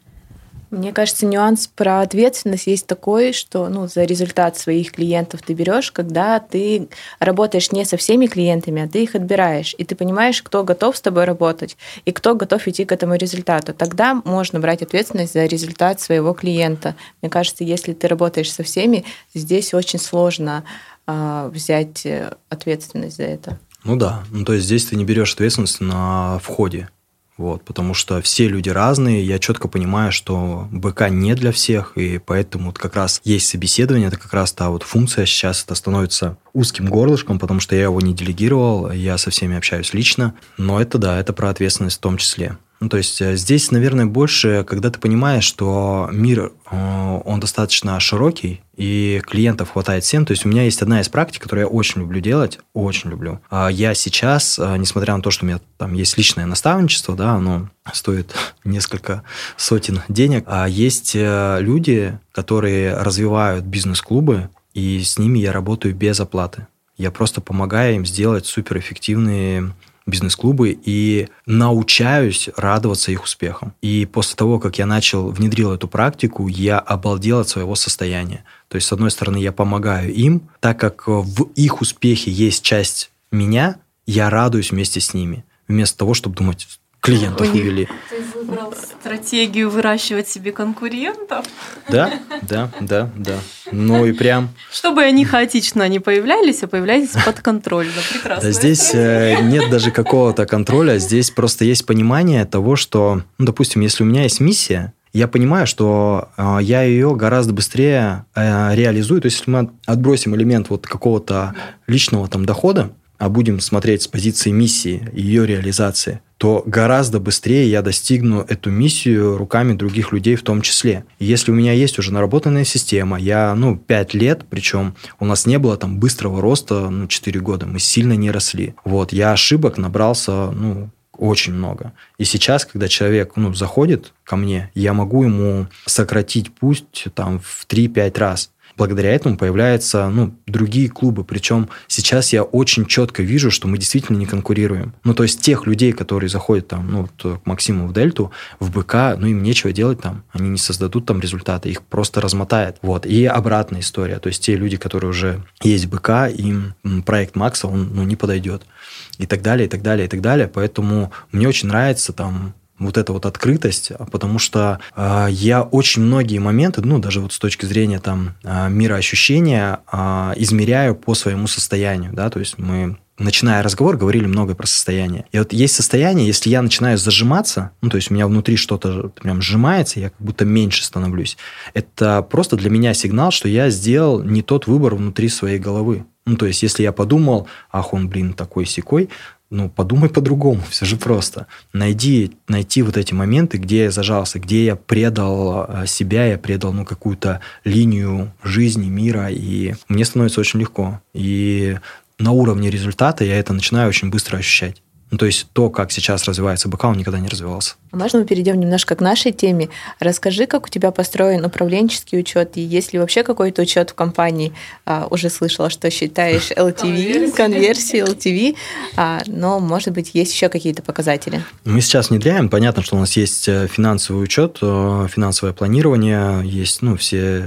Speaker 2: Мне кажется, нюанс про ответственность есть такой, что ну, за результат своих клиентов ты берешь, когда ты работаешь не со всеми клиентами, а ты их отбираешь, и ты понимаешь, кто готов с тобой работать и кто готов идти к этому результату. Тогда можно брать ответственность за результат своего клиента. Мне кажется, если ты работаешь со всеми, здесь очень сложно э, взять ответственность за это.
Speaker 4: Ну да, ну то есть здесь ты не берешь ответственность на входе. Вот, потому что все люди разные, я четко понимаю, что БК не для всех, и поэтому вот как раз есть собеседование, это как раз та вот функция сейчас, это становится узким горлышком, потому что я его не делегировал, я со всеми общаюсь лично, но это да, это про ответственность в том числе. Ну, то есть э, здесь, наверное, больше, когда ты понимаешь, что мир, э, он достаточно широкий, и клиентов хватает всем. То есть у меня есть одна из практик, которую я очень люблю делать, очень люблю. А я сейчас, э, несмотря на то, что у меня там есть личное наставничество, да, оно стоит несколько сотен денег, а есть люди, которые развивают бизнес-клубы, и с ними я работаю без оплаты. Я просто помогаю им сделать суперэффективные бизнес-клубы и научаюсь радоваться их успехам. И после того, как я начал, внедрил эту практику, я обалдел от своего состояния. То есть, с одной стороны, я помогаю им, так как в их успехе есть часть меня, я радуюсь вместе с ними. Вместо того, чтобы думать, клиентов увели.
Speaker 3: Ты выбрал стратегию выращивать себе конкурентов?
Speaker 4: Да, да, да, да. Ну и прям...
Speaker 3: Чтобы они хаотично не появлялись, а появлялись подконтрольно. Прекрасно.
Speaker 4: Да здесь э, нет даже какого-то контроля, здесь просто есть понимание того, что, ну, допустим, если у меня есть миссия, я понимаю, что э, я ее гораздо быстрее э, реализую. То есть, если мы отбросим элемент вот какого-то личного там дохода, а будем смотреть с позиции миссии, ее реализации, то гораздо быстрее я достигну эту миссию руками других людей в том числе. Если у меня есть уже наработанная система, я, ну, 5 лет, причем у нас не было там быстрого роста, ну, 4 года, мы сильно не росли. Вот, я ошибок набрался, ну, очень много. И сейчас, когда человек ну, заходит ко мне, я могу ему сократить пусть там в 3-5 раз благодаря этому появляются ну, другие клубы. Причем сейчас я очень четко вижу, что мы действительно не конкурируем. Ну, то есть тех людей, которые заходят там, ну, к Максиму в Дельту, в БК, ну, им нечего делать там. Они не создадут там результаты, их просто размотает. Вот. И обратная история. То есть те люди, которые уже есть в БК, им проект Макса, он ну, не подойдет. И так далее, и так далее, и так далее. Поэтому мне очень нравится там вот эта вот открытость, потому что э, я очень многие моменты, ну, даже вот с точки зрения там э, мироощущения, э, измеряю по своему состоянию, да, то есть мы начиная разговор, говорили много про состояние. И вот есть состояние, если я начинаю зажиматься, ну, то есть у меня внутри что-то прям сжимается, я как будто меньше становлюсь. Это просто для меня сигнал, что я сделал не тот выбор внутри своей головы. Ну, то есть, если я подумал, ах, он, блин, такой секой, ну, подумай по-другому, все же просто. Найди, найти вот эти моменты, где я зажался, где я предал э, себя, я предал, ну, какую-то линию жизни, мира, и мне становится очень легко. И на уровне результата я это начинаю очень быстро ощущать. Ну, то есть то, как сейчас развивается БК, он никогда не развивался.
Speaker 2: Можно мы перейдем немножко к нашей теме? Расскажи, как у тебя построен управленческий учет, и есть ли вообще какой-то учет в компании? А, уже слышала, что считаешь LTV, конверсии LTV, а, но, может быть, есть еще какие-то показатели?
Speaker 4: Мы сейчас внедряем. Понятно, что у нас есть э, финансовый учет, э, финансовое планирование, есть ну, все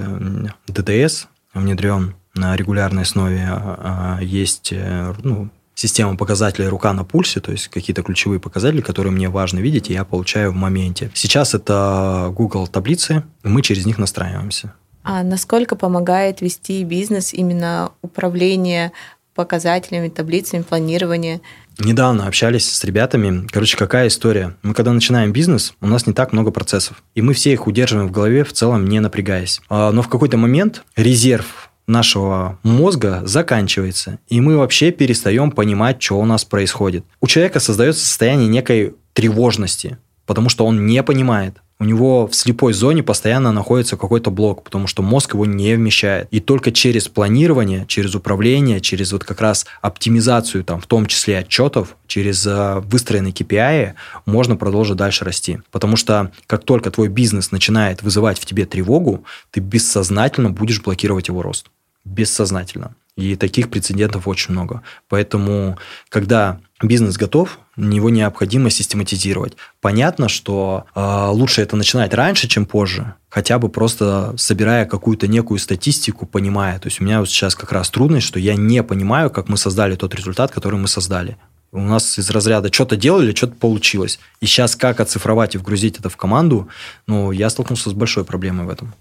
Speaker 4: ДТС внедрен на регулярной основе, а, а, есть э, ну, система показателей рука на пульсе, то есть какие-то ключевые показатели, которые мне важно видеть, и я получаю в моменте. Сейчас это Google таблицы, и мы через них настраиваемся.
Speaker 2: А насколько помогает вести бизнес именно управление показателями, таблицами, планирование?
Speaker 4: Недавно общались с ребятами. Короче, какая история? Мы когда начинаем бизнес, у нас не так много процессов. И мы все их удерживаем в голове, в целом не напрягаясь. А, но в какой-то момент резерв нашего мозга заканчивается, и мы вообще перестаем понимать, что у нас происходит. У человека создается состояние некой тревожности, потому что он не понимает. У него в слепой зоне постоянно находится какой-то блок, потому что мозг его не вмещает. И только через планирование, через управление, через вот как раз оптимизацию, там, в том числе отчетов, через э, выстроенные KPI можно продолжить дальше расти. Потому что как только твой бизнес начинает вызывать в тебе тревогу, ты бессознательно будешь блокировать его рост бессознательно. И таких прецедентов очень много. Поэтому, когда бизнес готов, его необходимо систематизировать. Понятно, что э, лучше это начинать раньше, чем позже, хотя бы просто собирая какую-то некую статистику, понимая. То есть у меня вот сейчас как раз трудность, что я не понимаю, как мы создали тот результат, который мы создали. У нас из разряда что-то делали, что-то получилось. И сейчас как оцифровать и вгрузить это в команду, ну, я столкнулся с большой проблемой в этом.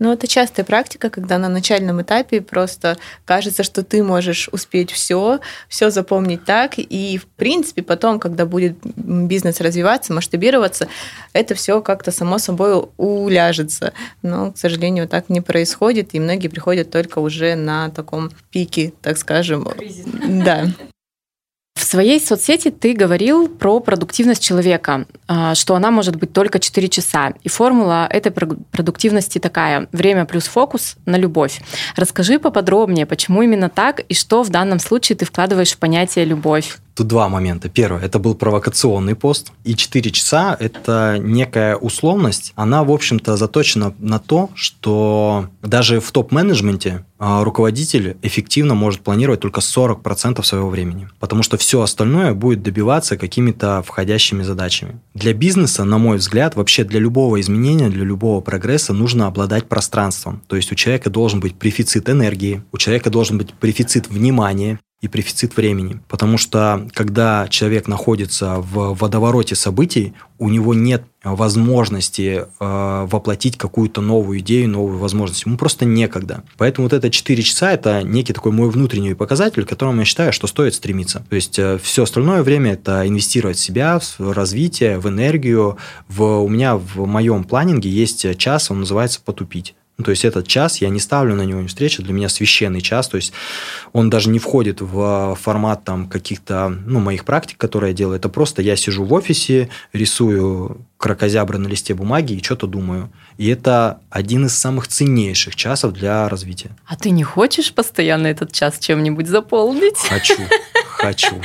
Speaker 2: Ну, это частая практика, когда на начальном этапе просто кажется, что ты можешь успеть все, все запомнить так, и в принципе потом, когда будет бизнес развиваться, масштабироваться, это все как-то само собой уляжется. Но, к сожалению, так не происходит, и многие приходят только уже на таком пике, так скажем. Кризис. Да.
Speaker 3: В своей соцсети ты говорил про продуктивность человека, а, что она может быть только 4 часа. И формула этой продуктивности такая – время плюс фокус на любовь. Расскажи поподробнее, почему именно так и что в данном случае ты вкладываешь в понятие «любовь».
Speaker 4: Тут два момента. Первое, это был провокационный пост. И 4 часа – это некая условность. Она, в общем-то, заточена на то, что даже в топ-менеджменте а, руководитель эффективно может планировать только 40% своего времени. Потому что все остальное будет добиваться какими-то входящими задачами. Для бизнеса, на мой взгляд, вообще для любого изменения, для любого прогресса нужно обладать пространством. То есть у человека должен быть префицит энергии, у человека должен быть префицит внимания, и префицит времени. Потому что когда человек находится в водовороте событий, у него нет возможности э, воплотить какую-то новую идею, новую возможность. Ему просто некогда. Поэтому вот это 4 часа – это некий такой мой внутренний показатель, к которому я считаю, что стоит стремиться. То есть э, все остальное время – это инвестировать в себя, в развитие, в энергию. В, у меня в моем планинге есть час, он называется «потупить». Ну, то есть этот час, я не ставлю на него встречу, для меня священный час, то есть он даже не входит в формат там каких-то, ну, моих практик, которые я делаю, это просто я сижу в офисе, рисую крокозябры на листе бумаги и что-то думаю. И это один из самых ценнейших часов для развития.
Speaker 3: А ты не хочешь постоянно этот час чем-нибудь заполнить?
Speaker 4: Хочу, хочу.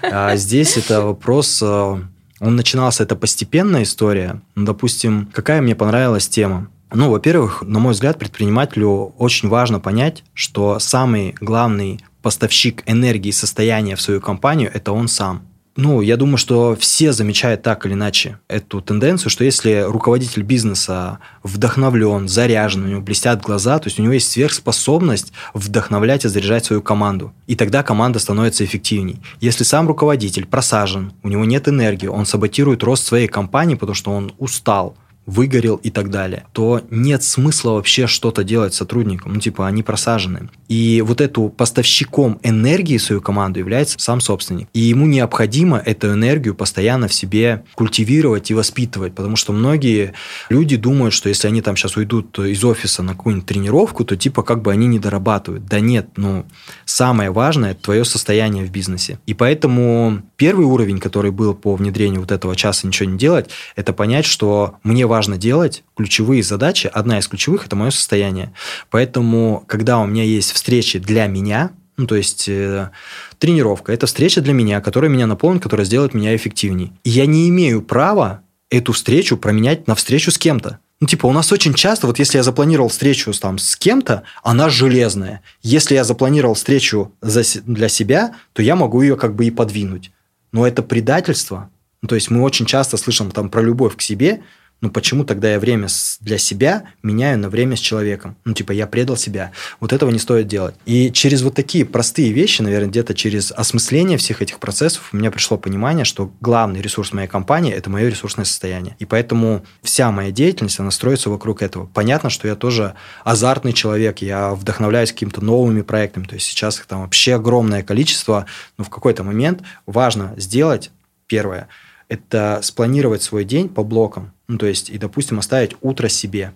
Speaker 4: А здесь это вопрос э, он начинался, это постепенная история. Ну, допустим, какая мне понравилась тема? Ну, во-первых, на мой взгляд, предпринимателю очень важно понять, что самый главный поставщик энергии и состояния в свою компанию – это он сам. Ну, я думаю, что все замечают так или иначе эту тенденцию, что если руководитель бизнеса вдохновлен, заряжен, у него блестят глаза, то есть у него есть сверхспособность вдохновлять и заряжать свою команду. И тогда команда становится эффективней. Если сам руководитель просажен, у него нет энергии, он саботирует рост своей компании, потому что он устал, выгорел и так далее, то нет смысла вообще что-то делать сотрудникам. Ну, типа, они просажены. И вот эту поставщиком энергии свою команду является сам собственник. И ему необходимо эту энергию постоянно в себе культивировать и воспитывать, потому что многие люди думают, что если они там сейчас уйдут из офиса на какую-нибудь тренировку, то типа как бы они не дорабатывают. Да нет, ну, самое важное – это твое состояние в бизнесе. И поэтому первый уровень, который был по внедрению вот этого часа ничего не делать, это понять, что мне важно делать ключевые задачи. Одна из ключевых – это мое состояние. Поэтому, когда у меня есть встречи для меня, ну, то есть э, тренировка – это встреча для меня, которая меня наполнит, которая сделает меня эффективней. И я не имею права эту встречу променять на встречу с кем-то. Ну, типа, у нас очень часто, вот если я запланировал встречу там, с кем-то, она железная. Если я запланировал встречу для себя, то я могу ее как бы и подвинуть. Но это предательство. Ну, то есть мы очень часто слышим там про любовь к себе, ну почему тогда я время для себя меняю на время с человеком? Ну, типа, я предал себя. Вот этого не стоит делать. И через вот такие простые вещи, наверное, где-то через осмысление всех этих процессов у меня пришло понимание, что главный ресурс моей компании – это мое ресурсное состояние. И поэтому вся моя деятельность, она строится вокруг этого. Понятно, что я тоже азартный человек, я вдохновляюсь какими-то новыми проектами. То есть сейчас их там вообще огромное количество, но в какой-то момент важно сделать первое – это спланировать свой день по блокам. Ну, то есть, и, допустим, оставить утро себе.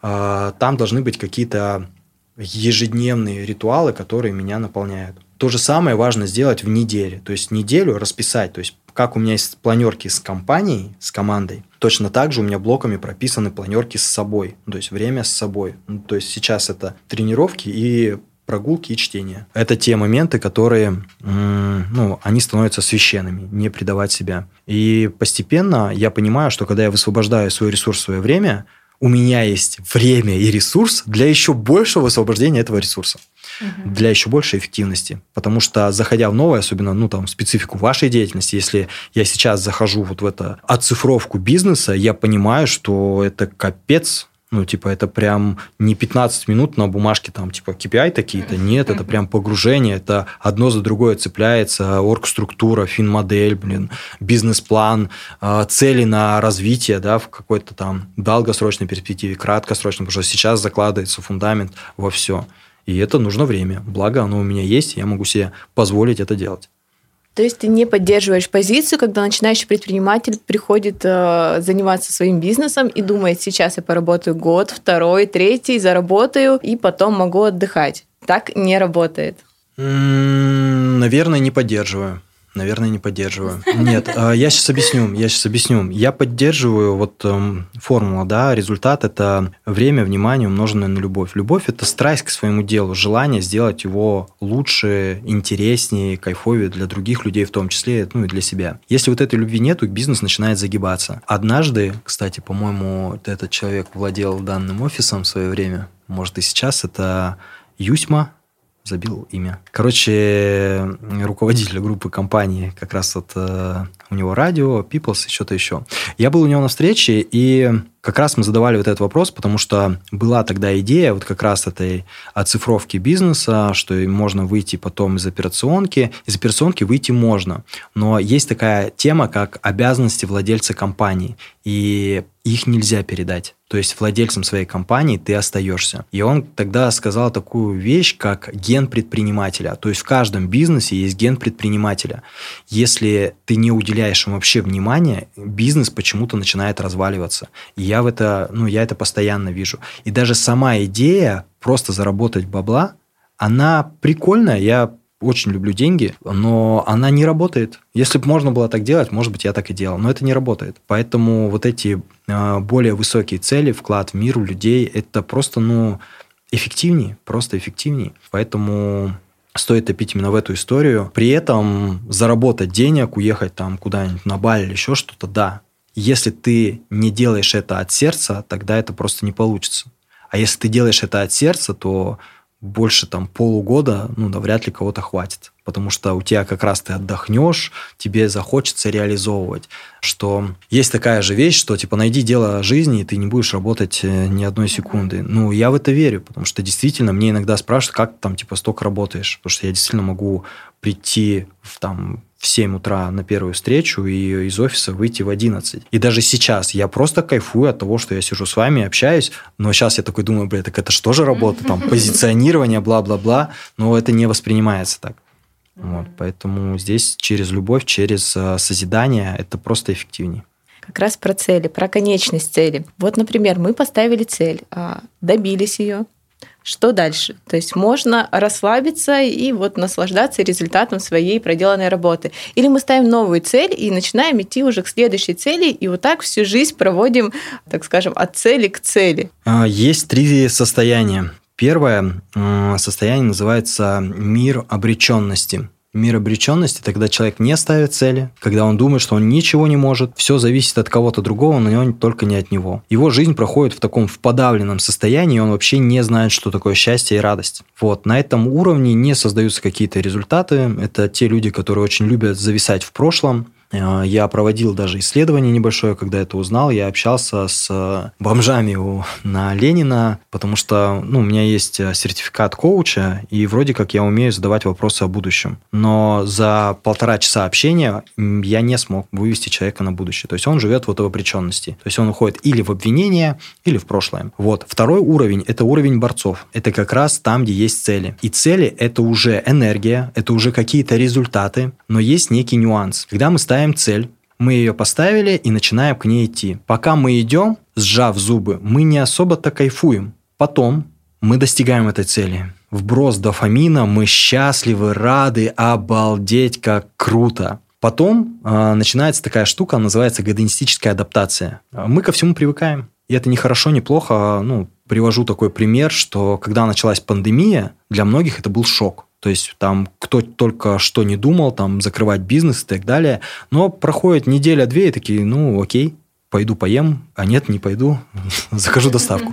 Speaker 4: А, там должны быть какие-то ежедневные ритуалы, которые меня наполняют. То же самое важно сделать в неделе. То есть неделю расписать. То есть как у меня есть планерки с компанией, с командой, точно так же у меня блоками прописаны планерки с собой. То есть время с собой. Ну, то есть сейчас это тренировки и прогулки и чтение. Это те моменты, которые, ну, они становятся священными, не предавать себя. И постепенно я понимаю, что когда я высвобождаю свой ресурс, свое время, у меня есть время и ресурс для еще большего высвобождения этого ресурса угу. для еще большей эффективности. Потому что, заходя в новое, особенно ну, там, специфику вашей деятельности, если я сейчас захожу вот в это оцифровку бизнеса, я понимаю, что это капец ну, типа, это прям не 15 минут на бумажке, там, типа, KPI такие-то. Нет, это прям погружение, это одно за другое цепляется, оргструктура, финмодель, блин, бизнес-план, а, цели на развитие, да, в какой-то там долгосрочной перспективе, краткосрочной, потому что сейчас закладывается фундамент во все. И это нужно время. Благо, оно у меня есть, я могу себе позволить это делать.
Speaker 2: То есть ты не поддерживаешь позицию, когда начинающий предприниматель приходит э, заниматься своим бизнесом и думает, сейчас я поработаю год, второй, третий, заработаю, и потом могу отдыхать. Так не работает.
Speaker 4: Наверное, не поддерживаю. Наверное, не поддерживаю. Нет, а, я сейчас объясню. Я сейчас объясню. Я поддерживаю вот эм, формула, да, результат – это время, внимание, умноженное на любовь. Любовь – это страсть к своему делу, желание сделать его лучше, интереснее, кайфовее для других людей в том числе, ну и для себя. Если вот этой любви нету, бизнес начинает загибаться. Однажды, кстати, по-моему, этот человек владел данным офисом в свое время, может и сейчас, это Юсьма, забил имя. Короче, руководитель группы компании, как раз вот э, у него радио, Peoples и что-то еще. Я был у него на встрече, и как раз мы задавали вот этот вопрос, потому что была тогда идея вот как раз этой оцифровки бизнеса, что можно выйти потом из операционки. Из операционки выйти можно, но есть такая тема, как обязанности владельца компании, и их нельзя передать. То есть владельцем своей компании ты остаешься. И он тогда сказал такую вещь, как ген предпринимателя. То есть в каждом бизнесе есть ген предпринимателя. Если ты не уделяешь ему вообще внимания, бизнес почему-то начинает разваливаться. И я в это, ну, я это постоянно вижу. И даже сама идея просто заработать бабла, она прикольная. Я очень люблю деньги, но она не работает. Если бы можно было так делать, может быть, я так и делал, но это не работает. Поэтому вот эти а, более высокие цели, вклад в мир у людей, это просто, ну, эффективнее, просто эффективнее. Поэтому стоит топить именно в эту историю. При этом заработать денег, уехать там куда-нибудь на Бали или еще что-то, да. Если ты не делаешь это от сердца, тогда это просто не получится. А если ты делаешь это от сердца, то больше там полугода, ну, да, вряд ли кого-то хватит. Потому что у тебя как раз ты отдохнешь, тебе захочется реализовывать. Что есть такая же вещь, что типа найди дело жизни, и ты не будешь работать э, ни одной секунды. Ну, я в это верю, потому что действительно мне иногда спрашивают, как там типа столько работаешь. Потому что я действительно могу прийти в там в 7 утра на первую встречу и из офиса выйти в 11. И даже сейчас я просто кайфую от того, что я сижу с вами, общаюсь, но сейчас я такой думаю, блин, так это что же работа, там, позиционирование, бла-бла-бла, но это не воспринимается так. Вот, поэтому здесь через любовь, через э, созидание это просто эффективнее
Speaker 2: как раз про цели, про конечность цели. Вот, например, мы поставили цель, а, добились ее, что дальше? То есть можно расслабиться и вот наслаждаться результатом своей проделанной работы. Или мы ставим новую цель и начинаем идти уже к следующей цели, и вот так всю жизнь проводим, так скажем, от цели к цели.
Speaker 4: А, есть три состояния. Первое состояние называется мир обреченности. Мир обреченности, тогда человек не ставит цели, когда он думает, что он ничего не может, все зависит от кого-то другого, но не только не от него. Его жизнь проходит в таком в подавленном состоянии, он вообще не знает, что такое счастье и радость. Вот, на этом уровне не создаются какие-то результаты. Это те люди, которые очень любят зависать в прошлом, Э, я проводил даже исследование небольшое, когда это узнал. Я общался с э, бомжами у, на Ленина, потому что ну, у меня есть э, сертификат коуча, и вроде как я умею задавать вопросы о будущем. Но за полтора часа общения я не смог вывести человека на будущее. То есть он живет вот в обреченности. То есть он уходит или в обвинение, или в прошлое. Вот. Второй уровень – это уровень борцов. Это как раз там, где есть цели. И цели – это уже энергия, это уже какие-то результаты, но есть некий нюанс. Когда мы ставим ставим цель, мы ее поставили и начинаем к ней идти. Пока мы идем, сжав зубы, мы не особо-то кайфуем. Потом мы достигаем этой цели. Вброс дофамина, мы счастливы, рады, обалдеть, как круто. Потом э, начинается такая штука, называется гедонистическая адаптация. Мы ко всему привыкаем. И это не хорошо, не плохо. Ну, привожу такой пример, что когда началась пандемия, для многих это был шок. То есть там кто только что не думал, там закрывать бизнес и так далее. Но проходит неделя-две и такие, ну окей, пойду поем, а нет, не пойду, закажу доставку.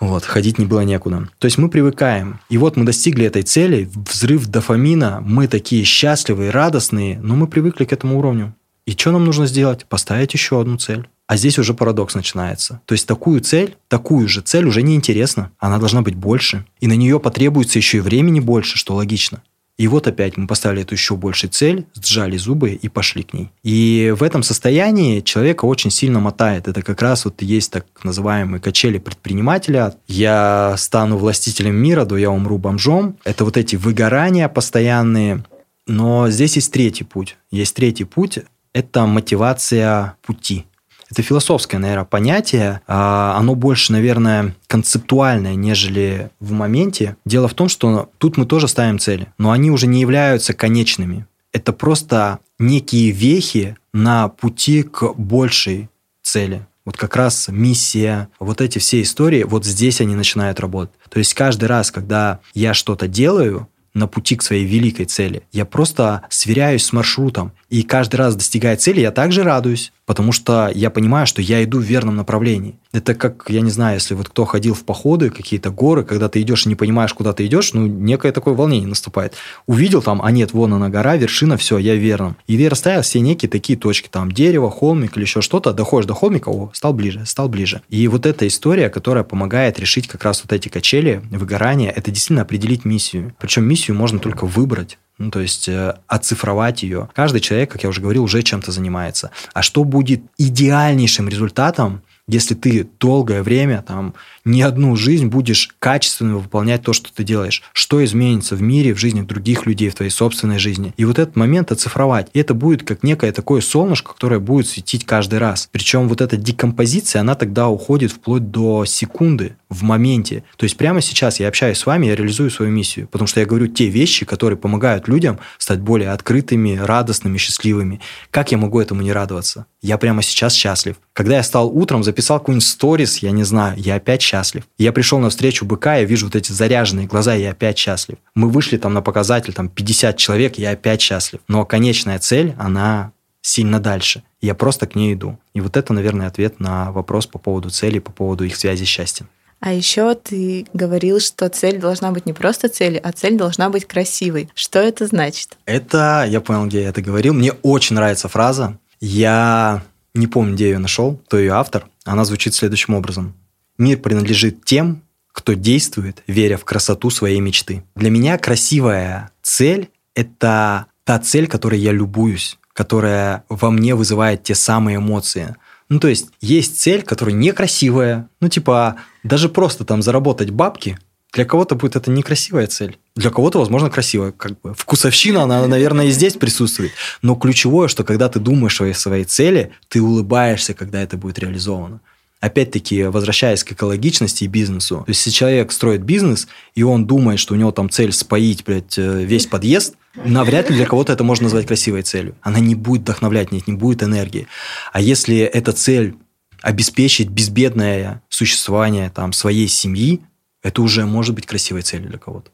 Speaker 4: Вот, ходить не было некуда. То есть мы привыкаем. И вот мы достигли этой цели, взрыв дофамина, мы такие счастливые, радостные, но мы привыкли к этому уровню. И что нам нужно сделать? Поставить еще одну цель. А здесь уже парадокс начинается. То есть такую цель, такую же цель уже не интересна. Она должна быть больше. И на нее потребуется еще и времени больше, что логично. И вот опять мы поставили эту еще большую цель, сжали зубы и пошли к ней. И в этом состоянии человека очень сильно мотает. Это как раз вот есть так называемые качели предпринимателя. Я стану властителем мира, да я умру бомжом. Это вот эти выгорания постоянные. Но здесь есть третий путь. Есть третий путь – это мотивация пути. Это философское, наверное, понятие. А, оно больше, наверное, концептуальное, нежели в моменте. Дело в том, что тут мы тоже ставим цели, но они уже не являются конечными. это просто некие вехи на пути к большей цели. Вот как раз миссия, вот эти все истории, вот здесь они начинают работать. То есть каждый раз, когда я что-то делаю, на пути к своей великой цели. Я просто сверяюсь с маршрутом. И каждый раз достигая цели, я также радуюсь, потому что я понимаю, что я иду в верном направлении. Это как, я не знаю, если вот кто ходил в походы, какие-то горы, когда ты идешь и не понимаешь, куда ты идешь, ну, некое такое волнение наступает. Увидел там, а нет, вон она гора, вершина, все, я верном. И я расставил все некие такие точки, там, дерево, холмик или еще что-то, доходишь до холмика, о, стал ближе, стал ближе. И вот эта история, которая помогает решить как раз вот эти качели, выгорания, это действительно определить миссию. Причем миссию можно только выбрать. Ну, то есть э, оцифровать ее. Каждый человек, как я уже говорил, уже чем-то занимается. А что будет идеальнейшим результатом, если ты долгое время, там, не одну жизнь будешь качественно выполнять то, что ты делаешь. Что изменится в мире, в жизни других людей, в твоей собственной жизни. И вот этот момент оцифровать. И это будет как некое такое солнышко, которое будет светить каждый раз. Причем вот эта декомпозиция, она тогда уходит вплоть до секунды в моменте. То есть прямо сейчас я общаюсь с вами, я реализую свою миссию, потому что я говорю те вещи, которые помогают людям стать более открытыми, радостными, счастливыми. Как я могу этому не радоваться? Я прямо сейчас счастлив. Когда я стал утром, записал какой-нибудь сторис, я не знаю, я опять счастлив. Я пришел на встречу быка, я вижу вот эти заряженные глаза, я опять счастлив. Мы вышли там на показатель, там 50 человек, я опять счастлив. Но конечная цель, она сильно дальше. Я просто к ней иду. И вот это, наверное, ответ на вопрос по поводу цели, по поводу их связи с счастьем.
Speaker 2: А еще ты говорил, что цель должна быть не просто целью, а цель должна быть красивой. Что это значит?
Speaker 4: Это, я понял, где я это говорил. Мне очень нравится фраза. Я не помню, где я ее нашел, кто ее автор. Она звучит следующим образом. Мир принадлежит тем, кто действует, веря в красоту своей мечты. Для меня красивая цель – это та цель, которой я любуюсь, которая во мне вызывает те самые эмоции – ну, то есть, есть цель, которая некрасивая. Ну, типа, даже просто там заработать бабки, для кого-то будет это некрасивая цель. Для кого-то, возможно, красивая. Как бы вкусовщина, она, наверное, и здесь присутствует. Но ключевое, что когда ты думаешь о своей цели, ты улыбаешься, когда это будет реализовано. Опять-таки, возвращаясь к экологичности и бизнесу. То есть, если человек строит бизнес, и он думает, что у него там цель споить, блядь, э, весь подъезд, навряд ли для кого-то это можно назвать красивой целью. Она не будет вдохновлять, нет, не будет энергии. А если эта цель обеспечить безбедное существование там, своей семьи, это уже может быть красивой целью для кого-то.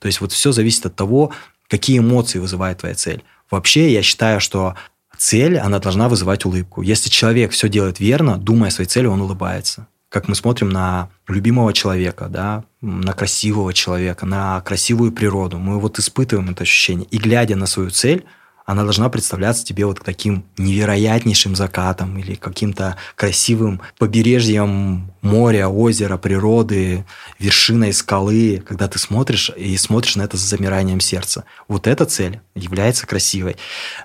Speaker 4: То есть вот все зависит от того, какие эмоции вызывает твоя цель. Вообще я считаю, что цель, она должна вызывать улыбку. Если человек все делает верно, думая о своей цели, он улыбается. Как мы смотрим на любимого человека, да, на красивого человека, на красивую природу, мы вот испытываем это ощущение. И глядя на свою цель, она должна представляться тебе вот таким невероятнейшим закатом или каким-то красивым побережьем моря, озера, природы, вершиной скалы, когда ты смотришь и смотришь на это с замиранием сердца. Вот эта цель является красивой.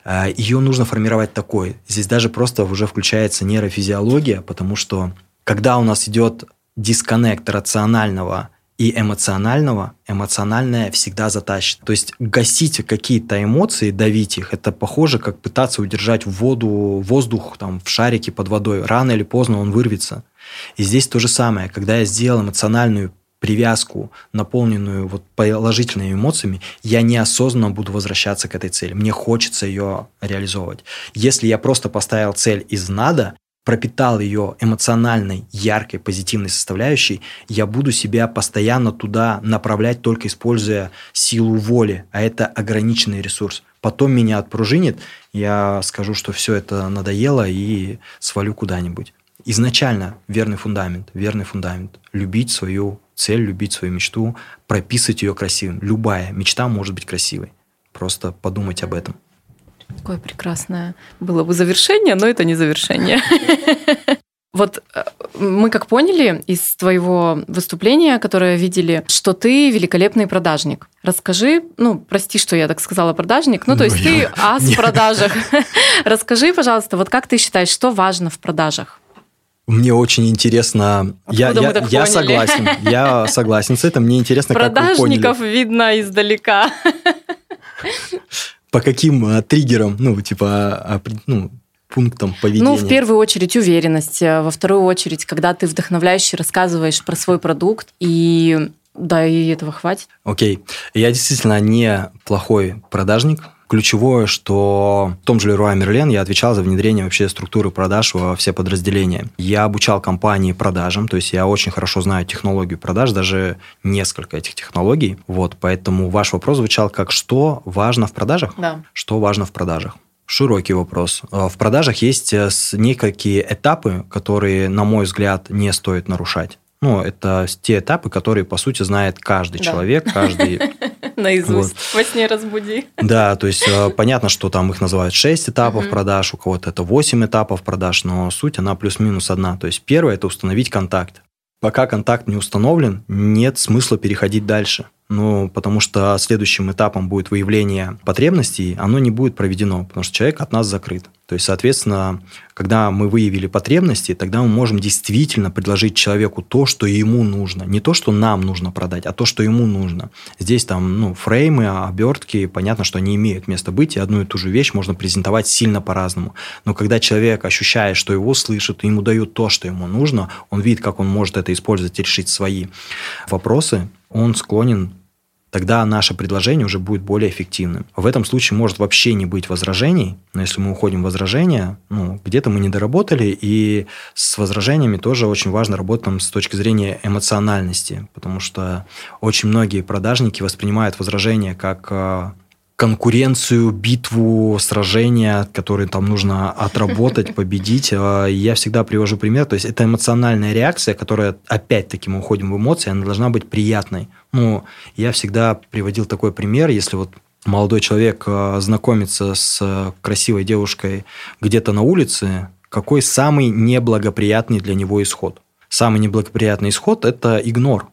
Speaker 4: А, Ее нужно формировать такой. Здесь даже просто уже включается нейрофизиология, потому что когда у нас идет дисконнект рационального и эмоционального, эмоциональное всегда затащит. То есть гасить какие-то эмоции, давить их, это похоже, как пытаться удержать воду, воздух там, в шарике под водой. Рано или поздно он вырвется. И здесь то же самое. Когда я сделал эмоциональную привязку, наполненную вот положительными эмоциями, я неосознанно буду возвращаться к этой цели. Мне хочется ее реализовывать. Если я просто поставил цель из надо, пропитал ее эмоциональной, яркой, позитивной составляющей, я буду себя постоянно туда направлять, только используя силу воли, а это ограниченный ресурс. Потом меня отпружинит, я скажу, что все это надоело и свалю куда-нибудь. Изначально верный фундамент, верный фундамент. Любить свою цель, любить свою мечту, прописывать ее красивым. Любая мечта может быть красивой. Просто подумать об этом.
Speaker 3: Какое прекрасное было бы завершение, но это не завершение. Вот э, мы как поняли из твоего выступления, которое видели, что ты великолепный продажник. Расскажи, ну, прости, что я так сказала продажник, ну, то есть ну, ты ас в продажах. Расскажи, пожалуйста, вот как ты считаешь, что важно в продажах?
Speaker 4: Мне очень интересно. я, я, я согласен. Я согласен с этим. Мне интересно, как вы поняли.
Speaker 3: Продажников видно издалека
Speaker 4: по каким а, триггерам, ну, типа, а, ну, пунктам поведения?
Speaker 3: Ну, в первую очередь уверенность, а во вторую очередь, когда ты вдохновляюще рассказываешь про свой продукт, и да, и этого хватит.
Speaker 4: Окей. Я действительно не плохой продажник, ключевое, что в том же Leroy Merlin я отвечал за внедрение вообще структуры продаж во все подразделения. Я обучал компании продажам, то есть я очень хорошо знаю технологию продаж, даже несколько этих технологий. Вот, поэтому ваш вопрос звучал как «что важно в продажах?»
Speaker 3: Да.
Speaker 4: Что важно в продажах? Широкий вопрос. Э, в продажах есть э, некие этапы, которые, на мой взгляд, не стоит нарушать. Ну, это те этапы, которые, по сути, знает каждый да. человек, каждый...
Speaker 3: Наизусть. Вот. Во сне разбуди.
Speaker 4: Да, то есть э, понятно, что там их называют 6 этапов продаж, у кого-то это 8 этапов продаж, но суть, она плюс-минус одна. То есть первое – это установить контакт. Пока контакт не установлен, нет смысла переходить дальше. Ну, потому что следующим этапом будет выявление потребностей, оно не будет проведено, потому что человек от нас закрыт. То есть, соответственно, когда мы выявили потребности, тогда мы можем действительно предложить человеку то, что ему нужно. Не то, что нам нужно продать, а то, что ему нужно. Здесь там ну, фреймы, обертки, понятно, что они имеют место быть, и одну и ту же вещь можно презентовать сильно по-разному. Но когда человек ощущает, что его слышат, и ему дают то, что ему нужно, он видит, как он может это использовать и решить свои вопросы, он склонен тогда наше предложение уже будет более эффективным. В этом случае может вообще не быть возражений, но если мы уходим в возражения, ну, где-то мы не доработали, и с возражениями тоже очень важно работать там, с точки зрения эмоциональности, потому что очень многие продажники воспринимают возражения как а, конкуренцию, битву, сражения, которые там нужно отработать, победить. А, я всегда привожу пример. То есть это эмоциональная реакция, которая, опять-таки, мы уходим в эмоции, она должна быть приятной. Ну, я всегда приводил такой пример, если вот молодой человек а, знакомится с красивой девушкой где-то на улице, какой самый неблагоприятный для него исход? Самый неблагоприятный исход – это игнор.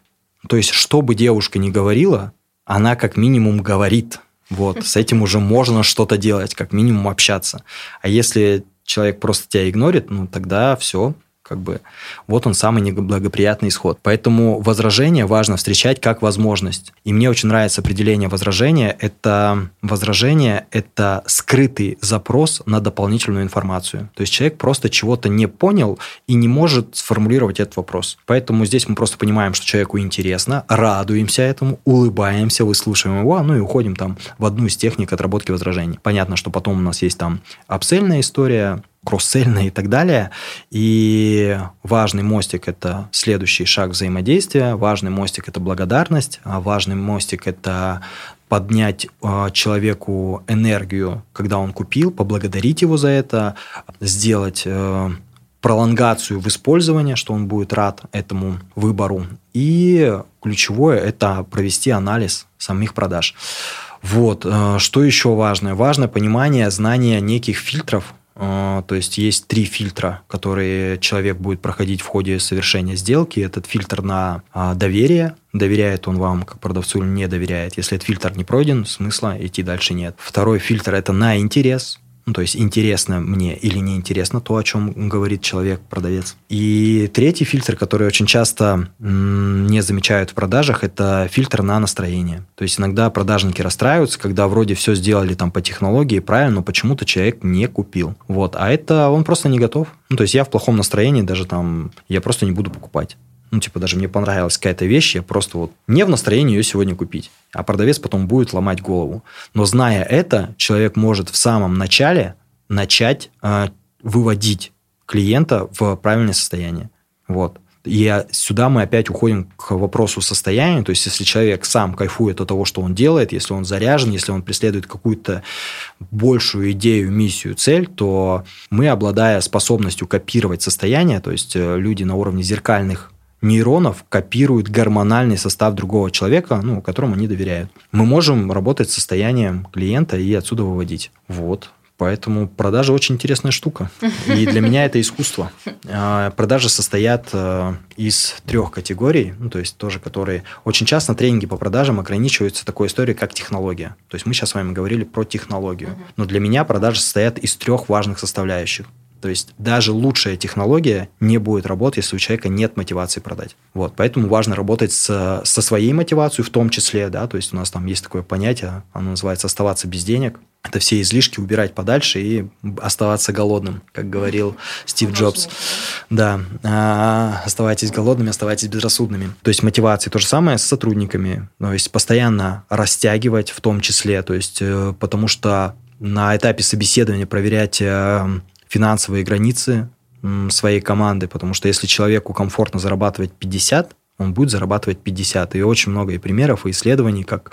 Speaker 4: То есть, что бы девушка ни говорила, она как минимум говорит – вот, с этим уже можно что-то делать, как минимум общаться. А если человек просто тебя игнорит, ну тогда все, как бы вот он самый неблагоприятный исход. Поэтому возражение важно встречать как возможность. И мне очень нравится определение возражения. Это возражение – это скрытый запрос на дополнительную информацию. То есть человек просто чего-то не понял и не может сформулировать этот вопрос. Поэтому здесь мы просто понимаем, что человеку интересно, радуемся этому, улыбаемся, выслушиваем его, ну и уходим там в одну из техник отработки возражений. Понятно, что потом у нас есть там апсельная история, кроссельные и так далее. И важный мостик – это следующий шаг взаимодействия, важный мостик – это благодарность, а важный мостик – это поднять а, человеку энергию, когда он купил, поблагодарить его за это, сделать э, пролонгацию в использовании, что он будет рад этому выбору. И ключевое – это провести анализ самих продаж. Вот. Э, что еще важное? Важно понимание, знание неких фильтров, то есть есть три фильтра, которые человек будет проходить в ходе совершения сделки. Этот фильтр на а, доверие. Доверяет он вам как продавцу или не доверяет. Если этот фильтр не пройден, смысла идти дальше нет. Второй фильтр – это на интерес. Ну, то есть интересно мне или не интересно то, о чем говорит человек, продавец. И третий фильтр, который очень часто не замечают в продажах, это фильтр на настроение. То есть иногда продажники расстраиваются, когда вроде все сделали там по технологии правильно, но почему-то человек не купил. Вот. А это он просто не готов. Ну, то есть я в плохом настроении даже там, я просто не буду покупать ну, типа, даже мне понравилась какая-то вещь, я просто вот не в настроении ее сегодня купить. А продавец потом будет ломать голову. Но зная это, человек может в самом начале начать э, выводить клиента в правильное состояние. Вот. И сюда мы опять уходим к вопросу состояния. То есть, если человек сам кайфует от того, что он делает, если он заряжен, если он преследует какую-то большую идею, миссию, цель, то мы, обладая способностью копировать состояние, то есть э, люди на уровне зеркальных нейронов копируют гормональный состав другого человека, ну, которому они доверяют. Мы можем работать с состоянием клиента и отсюда выводить. Вот. Поэтому продажа очень интересная штука. И для меня это искусство. А, продажи состоят э, из трех категорий, ну, то есть тоже, которые очень часто тренинги по продажам ограничиваются такой историей, как технология. То есть мы сейчас с вами говорили про технологию. Но для меня продажи состоят из трех важных составляющих. То есть даже лучшая технология не будет работать, если у человека нет мотивации продать. Вот, поэтому важно работать с, со своей мотивацией в том числе, да, то есть у нас там есть такое понятие, оно называется «оставаться без денег». Это все излишки убирать подальше и оставаться голодным, как говорил Стив Джобс. Да, а, оставайтесь голодными, оставайтесь безрассудными. То есть мотивация то же самое с сотрудниками. То есть постоянно растягивать в том числе, то есть э, потому что на этапе собеседования проверять э, финансовые границы своей команды, потому что если человеку комфортно зарабатывать 50, он будет зарабатывать 50. И очень много и примеров, и исследований, как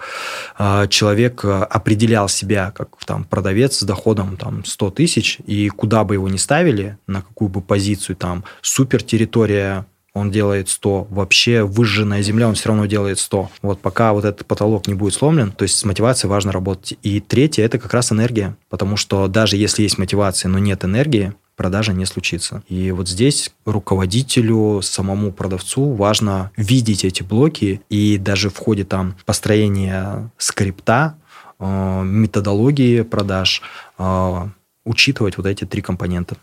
Speaker 4: э, человек определял себя как там, продавец с доходом там, 100 тысяч, и куда бы его ни ставили, на какую бы позицию, там, супер территория он делает 100. Вообще выжженная земля, он все равно делает 100. Вот пока вот этот потолок не будет сломлен, то есть с мотивацией важно работать. И третье – это как раз энергия, потому что даже если есть мотивация, но нет энергии, продажа не случится. И вот здесь руководителю, самому продавцу важно видеть эти блоки и даже в ходе там построения скрипта, э, методологии продаж э, учитывать вот эти три компонента.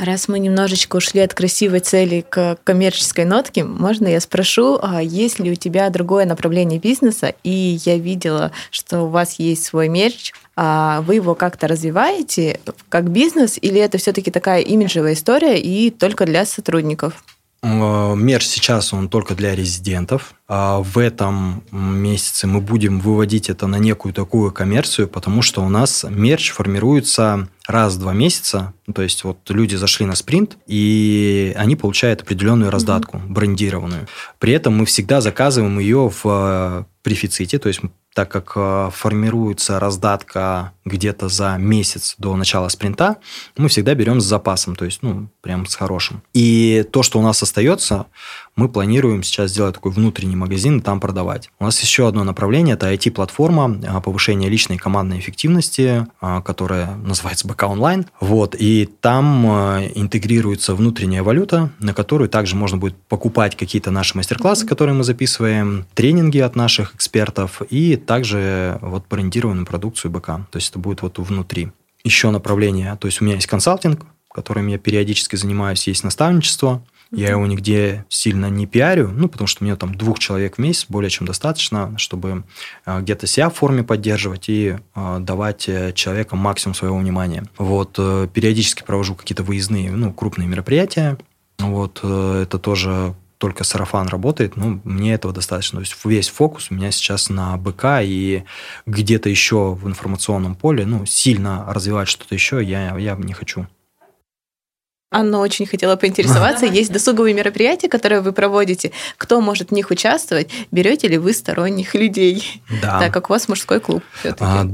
Speaker 2: Раз мы немножечко ушли от красивой цели к коммерческой нотке, можно я спрошу, а есть ли у тебя другое направление бизнеса? И я видела, что у вас есть свой мерч. А вы его как-то развиваете как бизнес, или это все-таки такая имиджевая история и только для сотрудников?
Speaker 4: Э, мерч сейчас он только для резидентов. А в этом месяце мы будем выводить это на некую такую коммерцию, потому что у нас мерч формируется раз в два месяца. То есть вот люди зашли на спринт, и они получают определенную раздатку, mm-hmm. брендированную. При этом мы всегда заказываем ее в э, префиците, то есть так как э, формируется раздатка где-то за месяц до начала спринта, мы всегда берем с запасом, то есть, ну, прям с хорошим. И то, что у нас остается, мы планируем сейчас сделать такой внутренний магазин и там продавать. У нас еще одно направление – это IT-платформа а, повышения личной командной эффективности, которая называется БК Онлайн. Вот, и там а, интегрируется внутренняя валюта, на которую также можно будет покупать какие-то наши мастер-классы, которые мы записываем, тренинги от наших экспертов и также вот брендированную продукцию БК. То есть это будет вот внутри. Еще направление, то есть у меня есть консалтинг, которым я периодически занимаюсь, есть наставничество – я его нигде сильно не пиарю, ну, потому что у меня там двух человек в месяц более чем достаточно, чтобы а, где-то себя в форме поддерживать и а, давать э, человеку максимум своего внимания. Вот, э, периодически провожу какие-то выездные, ну, крупные мероприятия. Вот, э, это тоже только сарафан работает, ну, мне этого достаточно. То есть весь фокус у меня сейчас на БК, и где-то еще в информационном поле, ну, сильно развивать что-то еще я, я не хочу.
Speaker 2: Анна очень хотела поинтересоваться. Есть досуговые мероприятия, которые вы проводите. Кто может в них участвовать? Берете ли вы сторонних людей?
Speaker 4: Да.
Speaker 2: Так как у вас мужской клуб.
Speaker 4: А,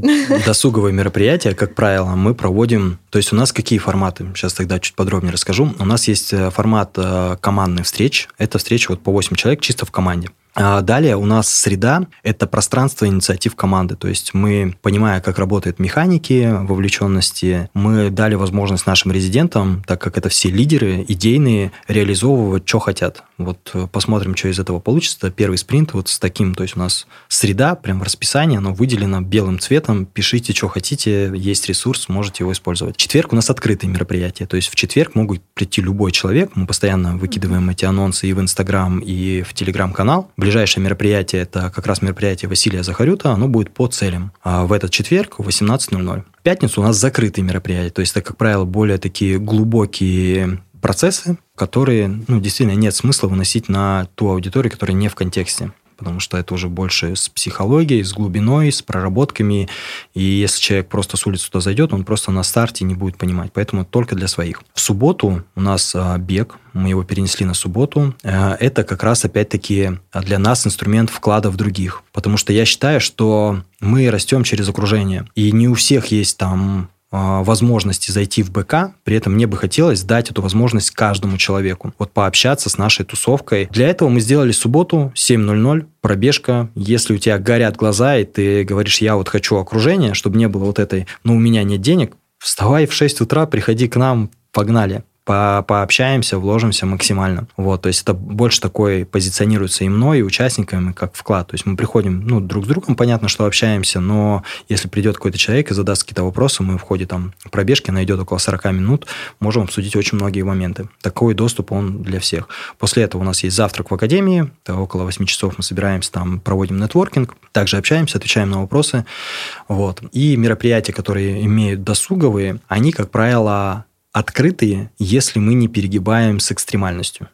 Speaker 4: досуговые мероприятия, как правило, мы проводим... То есть у нас какие форматы? Сейчас тогда чуть подробнее расскажу. У нас есть э, формат э, командных встреч. Это встреча вот по 8 человек чисто в команде. А далее у нас среда – это пространство инициатив команды. То есть мы, понимая, как работают механики, вовлеченности, мы дали возможность нашим резидентам, так как это все лидеры идейные, реализовывать, что хотят. Вот э, посмотрим, что из этого получится. Первый спринт вот с таким, то есть у нас среда, прям в расписании, оно выделено белым цветом. Пишите, что хотите, есть ресурс, можете его использовать. четверг у нас открытые мероприятия. То есть в четверг могут прийти любой человек. Мы постоянно выкидываем эти анонсы и в Инстаграм, и в Телеграм-канал ближайшее мероприятие, это как раз мероприятие Василия Захарюта, оно будет по целям. А в этот четверг в 18.00. В пятницу у нас закрытые мероприятия, то есть это, как правило, более такие глубокие процессы, которые ну, действительно нет смысла выносить на ту аудиторию, которая не в контексте потому что это уже больше с психологией, с глубиной, с проработками. И если человек просто с улицы туда зайдет, он просто на старте не будет понимать. Поэтому только для своих. В субботу у нас а, бег, мы его перенесли на субботу. А, это как раз, опять-таки, для нас инструмент вклада в других. Потому что я считаю, что мы растем через окружение. И не у всех есть там а, возможности зайти в БК, при этом мне бы хотелось дать эту возможность каждому человеку, вот пообщаться с нашей тусовкой. Для этого мы сделали субботу 7.00, пробежка. Если у тебя горят глаза, и ты говоришь, я вот хочу окружение, чтобы не было вот этой, но у меня нет денег, вставай в 6 утра, приходи к нам, погнали. По пообщаемся, вложимся максимально. Вот, то есть это больше такой позиционируется и мной, и участниками, как вклад. То есть мы приходим, ну, друг с другом, понятно, что общаемся, но если придет какой-то человек и задаст какие-то вопросы, мы в ходе там пробежки, найдет около 40 минут, можем обсудить очень многие моменты. Такой доступ, он для всех. После этого у нас есть завтрак в академии, около 8 часов мы собираемся там, проводим нетворкинг, также общаемся, отвечаем на вопросы. Вот. И мероприятия, которые имеют досуговые, они, как правило, открытые, если мы не перегибаем с экстремальностью.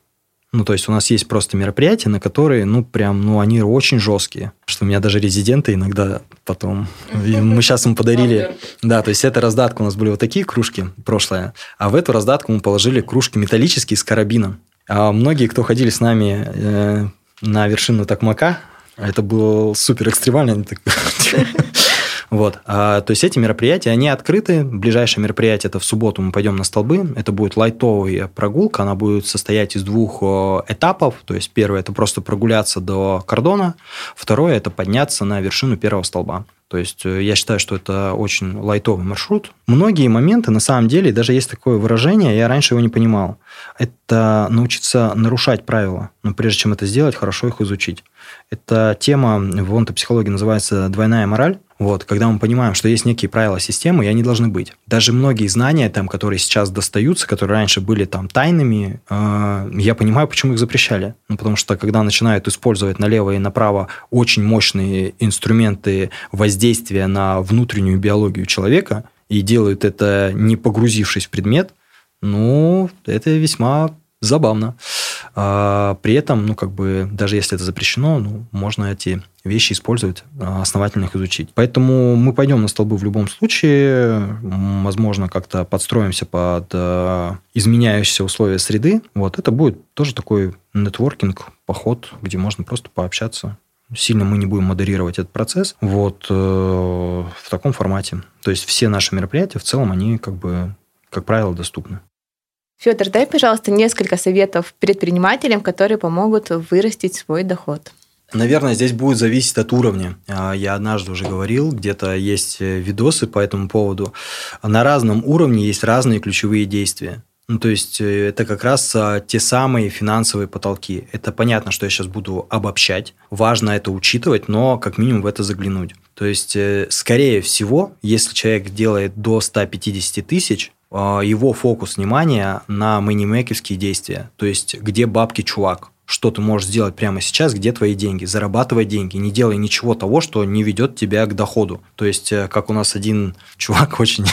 Speaker 4: Ну, то есть у нас есть просто мероприятия, на которые, ну, прям, ну, они очень жесткие. Что у меня даже резиденты иногда потом... И мы сейчас им подарили... Да, то есть это раздатка. У нас были вот такие кружки прошлое, а в эту раздатку мы положили кружки металлические с карабином. А многие, кто ходили с нами э, на вершину Токмака, это было супер экстремально. Вот. А, то есть эти мероприятия, они открыты. Ближайшее мероприятие это в субботу мы пойдем на столбы. Это будет лайтовая прогулка. Она будет состоять из двух этапов. То есть первое это просто прогуляться до кордона. Второе это подняться на вершину первого столба. То есть э, я считаю, что это очень лайтовый маршрут. Многие моменты, на самом деле, даже есть такое выражение, я раньше его не понимал. Это научиться нарушать правила, но прежде чем это сделать, хорошо их изучить. Эта тема в онтопсихологии называется двойная мораль. Вот, когда мы понимаем, что есть некие правила системы, и они должны быть. Даже многие знания, там, которые сейчас достаются, которые раньше были там тайными, э, я понимаю, почему их запрещали. Ну, потому что когда начинают использовать налево и направо очень мощные инструменты воздействия на внутреннюю биологию человека и делают это не погрузившись в предмет, ну, это весьма забавно. А, при этом, ну, как бы, даже если это запрещено, ну, можно эти вещи использовать, а, основательно их изучить. Поэтому мы пойдем на столбы в любом случае, возможно, как-то подстроимся под а, изменяющиеся условия среды. Вот, это будет тоже такой нетворкинг, поход, где можно просто пообщаться. Сильно мы не будем модерировать этот процесс. Вот э, в таком формате. То есть все наши мероприятия в целом, они как бы, как правило, доступны.
Speaker 2: Федор, дай, пожалуйста, несколько советов предпринимателям, которые помогут вырастить свой доход.
Speaker 4: Наверное, здесь будет зависеть от уровня. А, я однажды уже говорил, где-то есть э, видосы по этому поводу. На разном уровне есть разные ключевые действия. Ну, то есть э, это как раз а, те самые финансовые потолки. Это понятно, что я сейчас буду обобщать. Важно это учитывать, но как минимум в это заглянуть. То есть, э, скорее всего, если человек делает до 150 тысяч, его фокус внимания на манимейковские действия, то есть где бабки чувак, что ты можешь сделать прямо сейчас, где твои деньги, зарабатывай деньги, не делай ничего того, что не ведет тебя к доходу. То есть, э, как у нас один чувак очень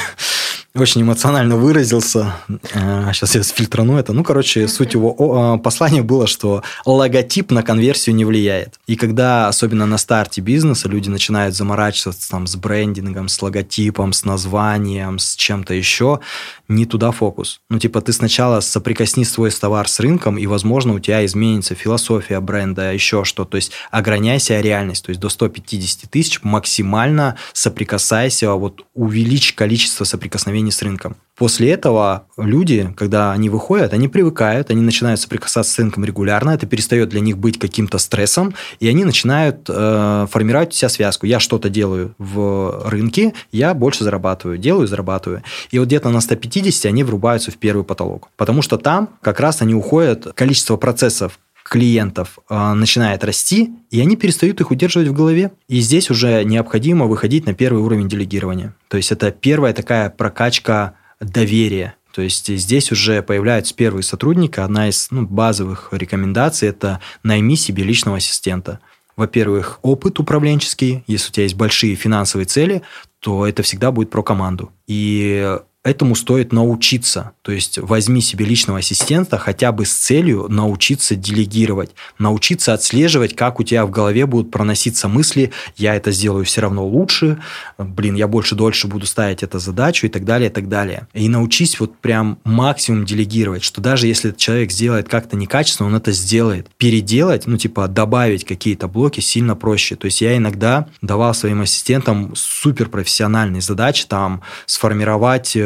Speaker 4: очень эмоционально выразился. Сейчас э, я сфильтрану это. Ну, короче, суть его э, послания было, что логотип на конверсию не влияет. И когда, особенно на старте бизнеса, люди начинают заморачиваться там с брендингом, с логотипом, с названием, с чем-то еще, не туда фокус. Ну, типа, ты сначала соприкосни свой товар с рынком, и, возможно, у тебя изменится философия бренда, еще что. То есть, ограняйся реальность. То есть, до 150 тысяч максимально соприкасайся, вот увеличь количество соприкосновений с рынком. После этого люди, когда они выходят, они привыкают, они начинают соприкасаться с рынком регулярно, это перестает для них быть каким-то стрессом, и они начинают э, формировать у себя связку. Я что-то делаю в рынке, я больше зарабатываю, делаю, зарабатываю. И вот где-то на 150 они врубаются в первый потолок, потому что там как раз они уходят, количество процессов клиентов э, начинает расти, и они перестают их удерживать в голове. И здесь уже необходимо выходить на первый уровень делегирования. То есть это первая такая прокачка доверия. То есть здесь уже появляются первые сотрудники. Одна из ну, базовых рекомендаций – это найми себе личного ассистента. Во-первых, опыт управленческий. Если у тебя есть большие финансовые цели, то это всегда будет про команду. И этому стоит научиться. То есть возьми себе личного ассистента хотя бы с целью научиться делегировать, научиться отслеживать, как у тебя в голове будут проноситься мысли, я это сделаю все равно лучше, блин, я больше дольше буду ставить эту задачу и так далее, и так далее. И научись вот прям максимум делегировать, что даже если этот человек сделает как-то некачественно, он это сделает. Переделать, ну типа добавить какие-то блоки сильно проще. То есть я иногда давал своим ассистентам суперпрофессиональные задачи, там сформировать э,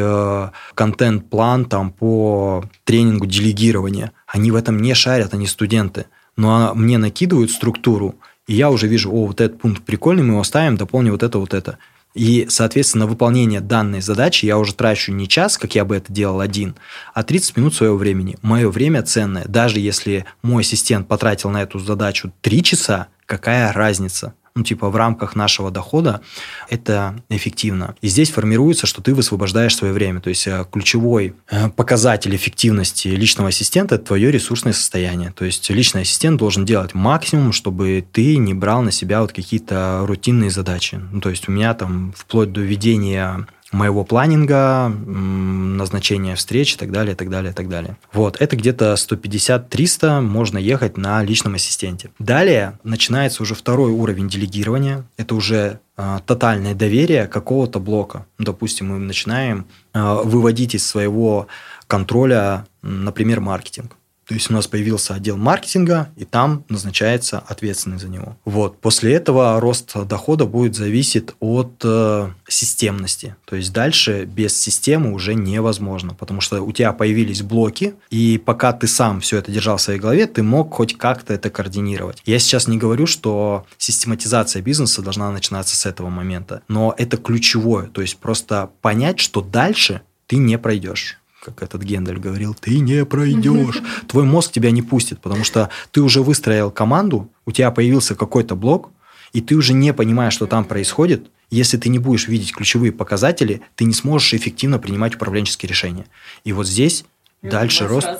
Speaker 4: контент-план там по тренингу делегирования. Они в этом не шарят, они студенты. Но а, мне накидывают структуру, и я уже вижу, о, вот этот пункт прикольный, мы его ставим, дополним вот это, вот это. И, соответственно, выполнение данной задачи я уже трачу не час, как я бы это делал один, а 30 минут своего времени. Мое время ценное. Даже если мой ассистент потратил на эту задачу 3 часа, какая разница? Ну, типа, в рамках нашего дохода, это эффективно. И здесь формируется, что ты высвобождаешь свое время. То есть, э, ключевой э, показатель эффективности личного ассистента – это твое ресурсное состояние. То есть, личный ассистент должен делать максимум, чтобы ты не брал на себя вот какие-то рутинные задачи. Ну, то есть, у меня там вплоть до ведения моего планинга, назначения встреч и так далее, и так далее, и так далее. Вот, это где-то 150-300 можно ехать на личном ассистенте. Далее начинается уже второй уровень делегирования. Это уже э, тотальное доверие какого-то блока. Допустим, мы начинаем э, выводить из своего контроля, например, маркетинг. То есть у нас появился отдел маркетинга, и там назначается ответственный за него. Вот. После этого рост дохода будет зависеть от э, системности. То есть дальше без системы уже невозможно, потому что у тебя появились блоки, и пока ты сам все это держал в своей голове, ты мог хоть как-то это координировать. Я сейчас не говорю, что систематизация бизнеса должна начинаться с этого момента, но это ключевое. То есть просто понять, что дальше ты не пройдешь как этот Гендель говорил, ты не пройдешь. Твой мозг тебя не пустит, потому что ты уже выстроил команду, у тебя появился какой-то блок, и ты уже не понимаешь, что там происходит. Если ты не будешь видеть ключевые показатели, ты не сможешь эффективно принимать управленческие решения. И вот здесь и дальше рост.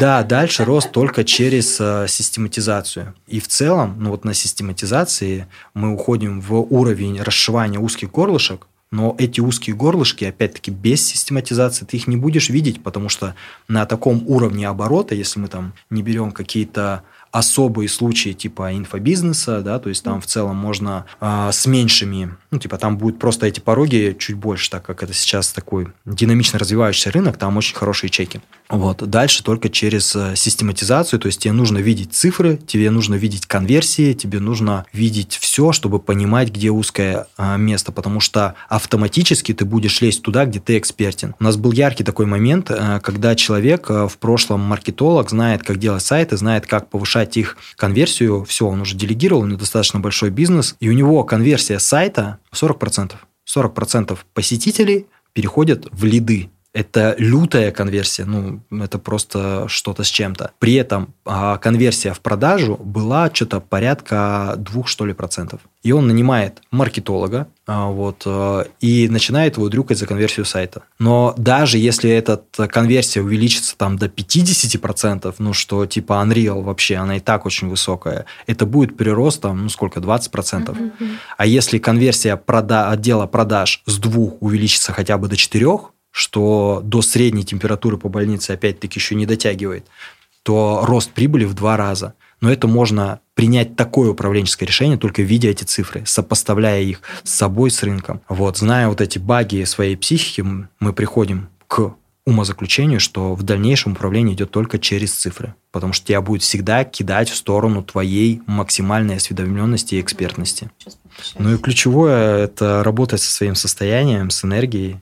Speaker 4: Да, дальше рост только через э, систематизацию. И в целом, ну вот на систематизации мы уходим в уровень расшивания узких горлышек, но эти узкие горлышки, опять-таки, без систематизации ты их не будешь видеть, потому что на таком уровне оборота, если мы там не берем какие-то особые случаи типа инфобизнеса, да, то есть там в целом можно э, с меньшими, ну, типа там будет просто эти пороги чуть больше, так как это сейчас такой динамично развивающийся рынок, там очень хорошие чеки. Вот. Дальше только через э, систематизацию, то есть тебе нужно видеть цифры, тебе нужно видеть конверсии, тебе нужно видеть все, чтобы понимать, где узкое э, место, потому что автоматически ты будешь лезть туда, где ты экспертен. У нас был яркий такой момент, э, когда человек в прошлом маркетолог знает, как делать сайты, знает, как повышать повышать их конверсию, все, он уже делегировал, у него достаточно большой бизнес, и у него конверсия сайта 40%. 40% посетителей переходят в лиды. Это лютая конверсия, ну, это просто что-то с чем-то. При этом а, конверсия в продажу была что-то порядка двух, что ли, процентов. И он нанимает маркетолога, а, вот, а, и начинает его дрюкать за конверсию сайта. Но даже если эта конверсия увеличится там до 50%, ну, что типа Unreal вообще, она и так очень высокая, это будет прирост там, ну, сколько, 20%. Mm-hmm. А если конверсия прода- отдела продаж с двух увеличится хотя бы до 4, что до средней температуры по больнице опять-таки еще не дотягивает, то рост прибыли в два раза. Но это можно принять такое управленческое решение, только видя эти цифры, сопоставляя их с собой, с рынком. Вот, зная вот эти баги своей психики, мы приходим к умозаключению, что в дальнейшем управление идет только через цифры, потому что тебя будет всегда кидать в сторону твоей максимальной осведомленности и экспертности. Ну и ключевое – это работать со своим состоянием, с энергией,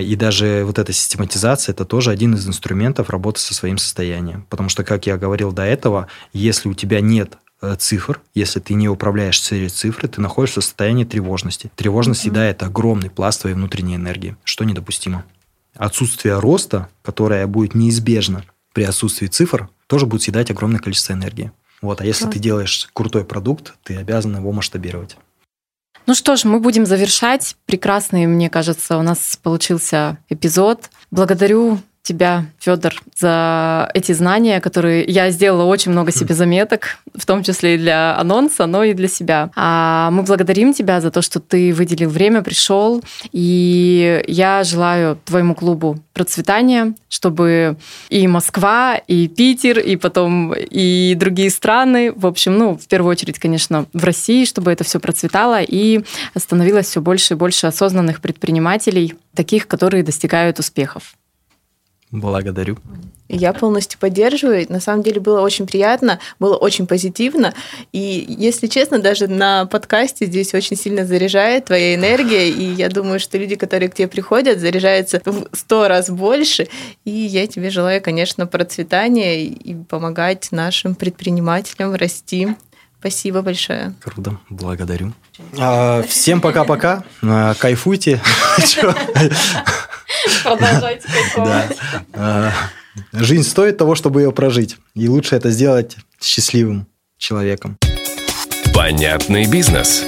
Speaker 4: и даже вот эта систематизация – это тоже один из инструментов работы со своим состоянием. Потому что, как я говорил до этого, если у тебя нет э, цифр, если ты не управляешь через цифры, ты находишься в состоянии тревожности. Тревожность mm-hmm. огромный пласт твоей внутренней энергии, что недопустимо. Отсутствие роста, которое будет неизбежно при отсутствии цифр, тоже будет съедать огромное количество энергии. Вот, а если mm-hmm. ты делаешь крутой продукт, ты обязан его масштабировать.
Speaker 3: Ну что ж, мы будем завершать. Прекрасный, мне кажется, у нас получился эпизод. Благодарю тебя, Федор, за эти знания, которые я сделала очень много себе заметок, в том числе и для анонса, но и для себя. А мы благодарим тебя за то, что ты выделил время, пришел, и я желаю твоему клубу процветания, чтобы и Москва, и Питер, и потом и другие страны, в общем, ну, в первую очередь, конечно, в России, чтобы это все процветало и становилось все больше и больше осознанных предпринимателей, таких, которые достигают успехов.
Speaker 4: Благодарю.
Speaker 2: Я полностью поддерживаю. На самом деле было очень приятно, было очень позитивно. И, если честно, даже на подкасте здесь очень сильно заряжает твоя энергия. И я думаю, что люди, которые к тебе приходят, заряжаются в сто раз больше. И я тебе желаю, конечно, процветания и помогать нашим предпринимателям расти Спасибо большое.
Speaker 4: Круто, благодарю. А, всем пока-пока, а, кайфуйте.
Speaker 3: Продолжайте кайфовать.
Speaker 4: А, жизнь стоит того, чтобы ее прожить. И лучше это сделать счастливым человеком.
Speaker 1: Понятный бизнес.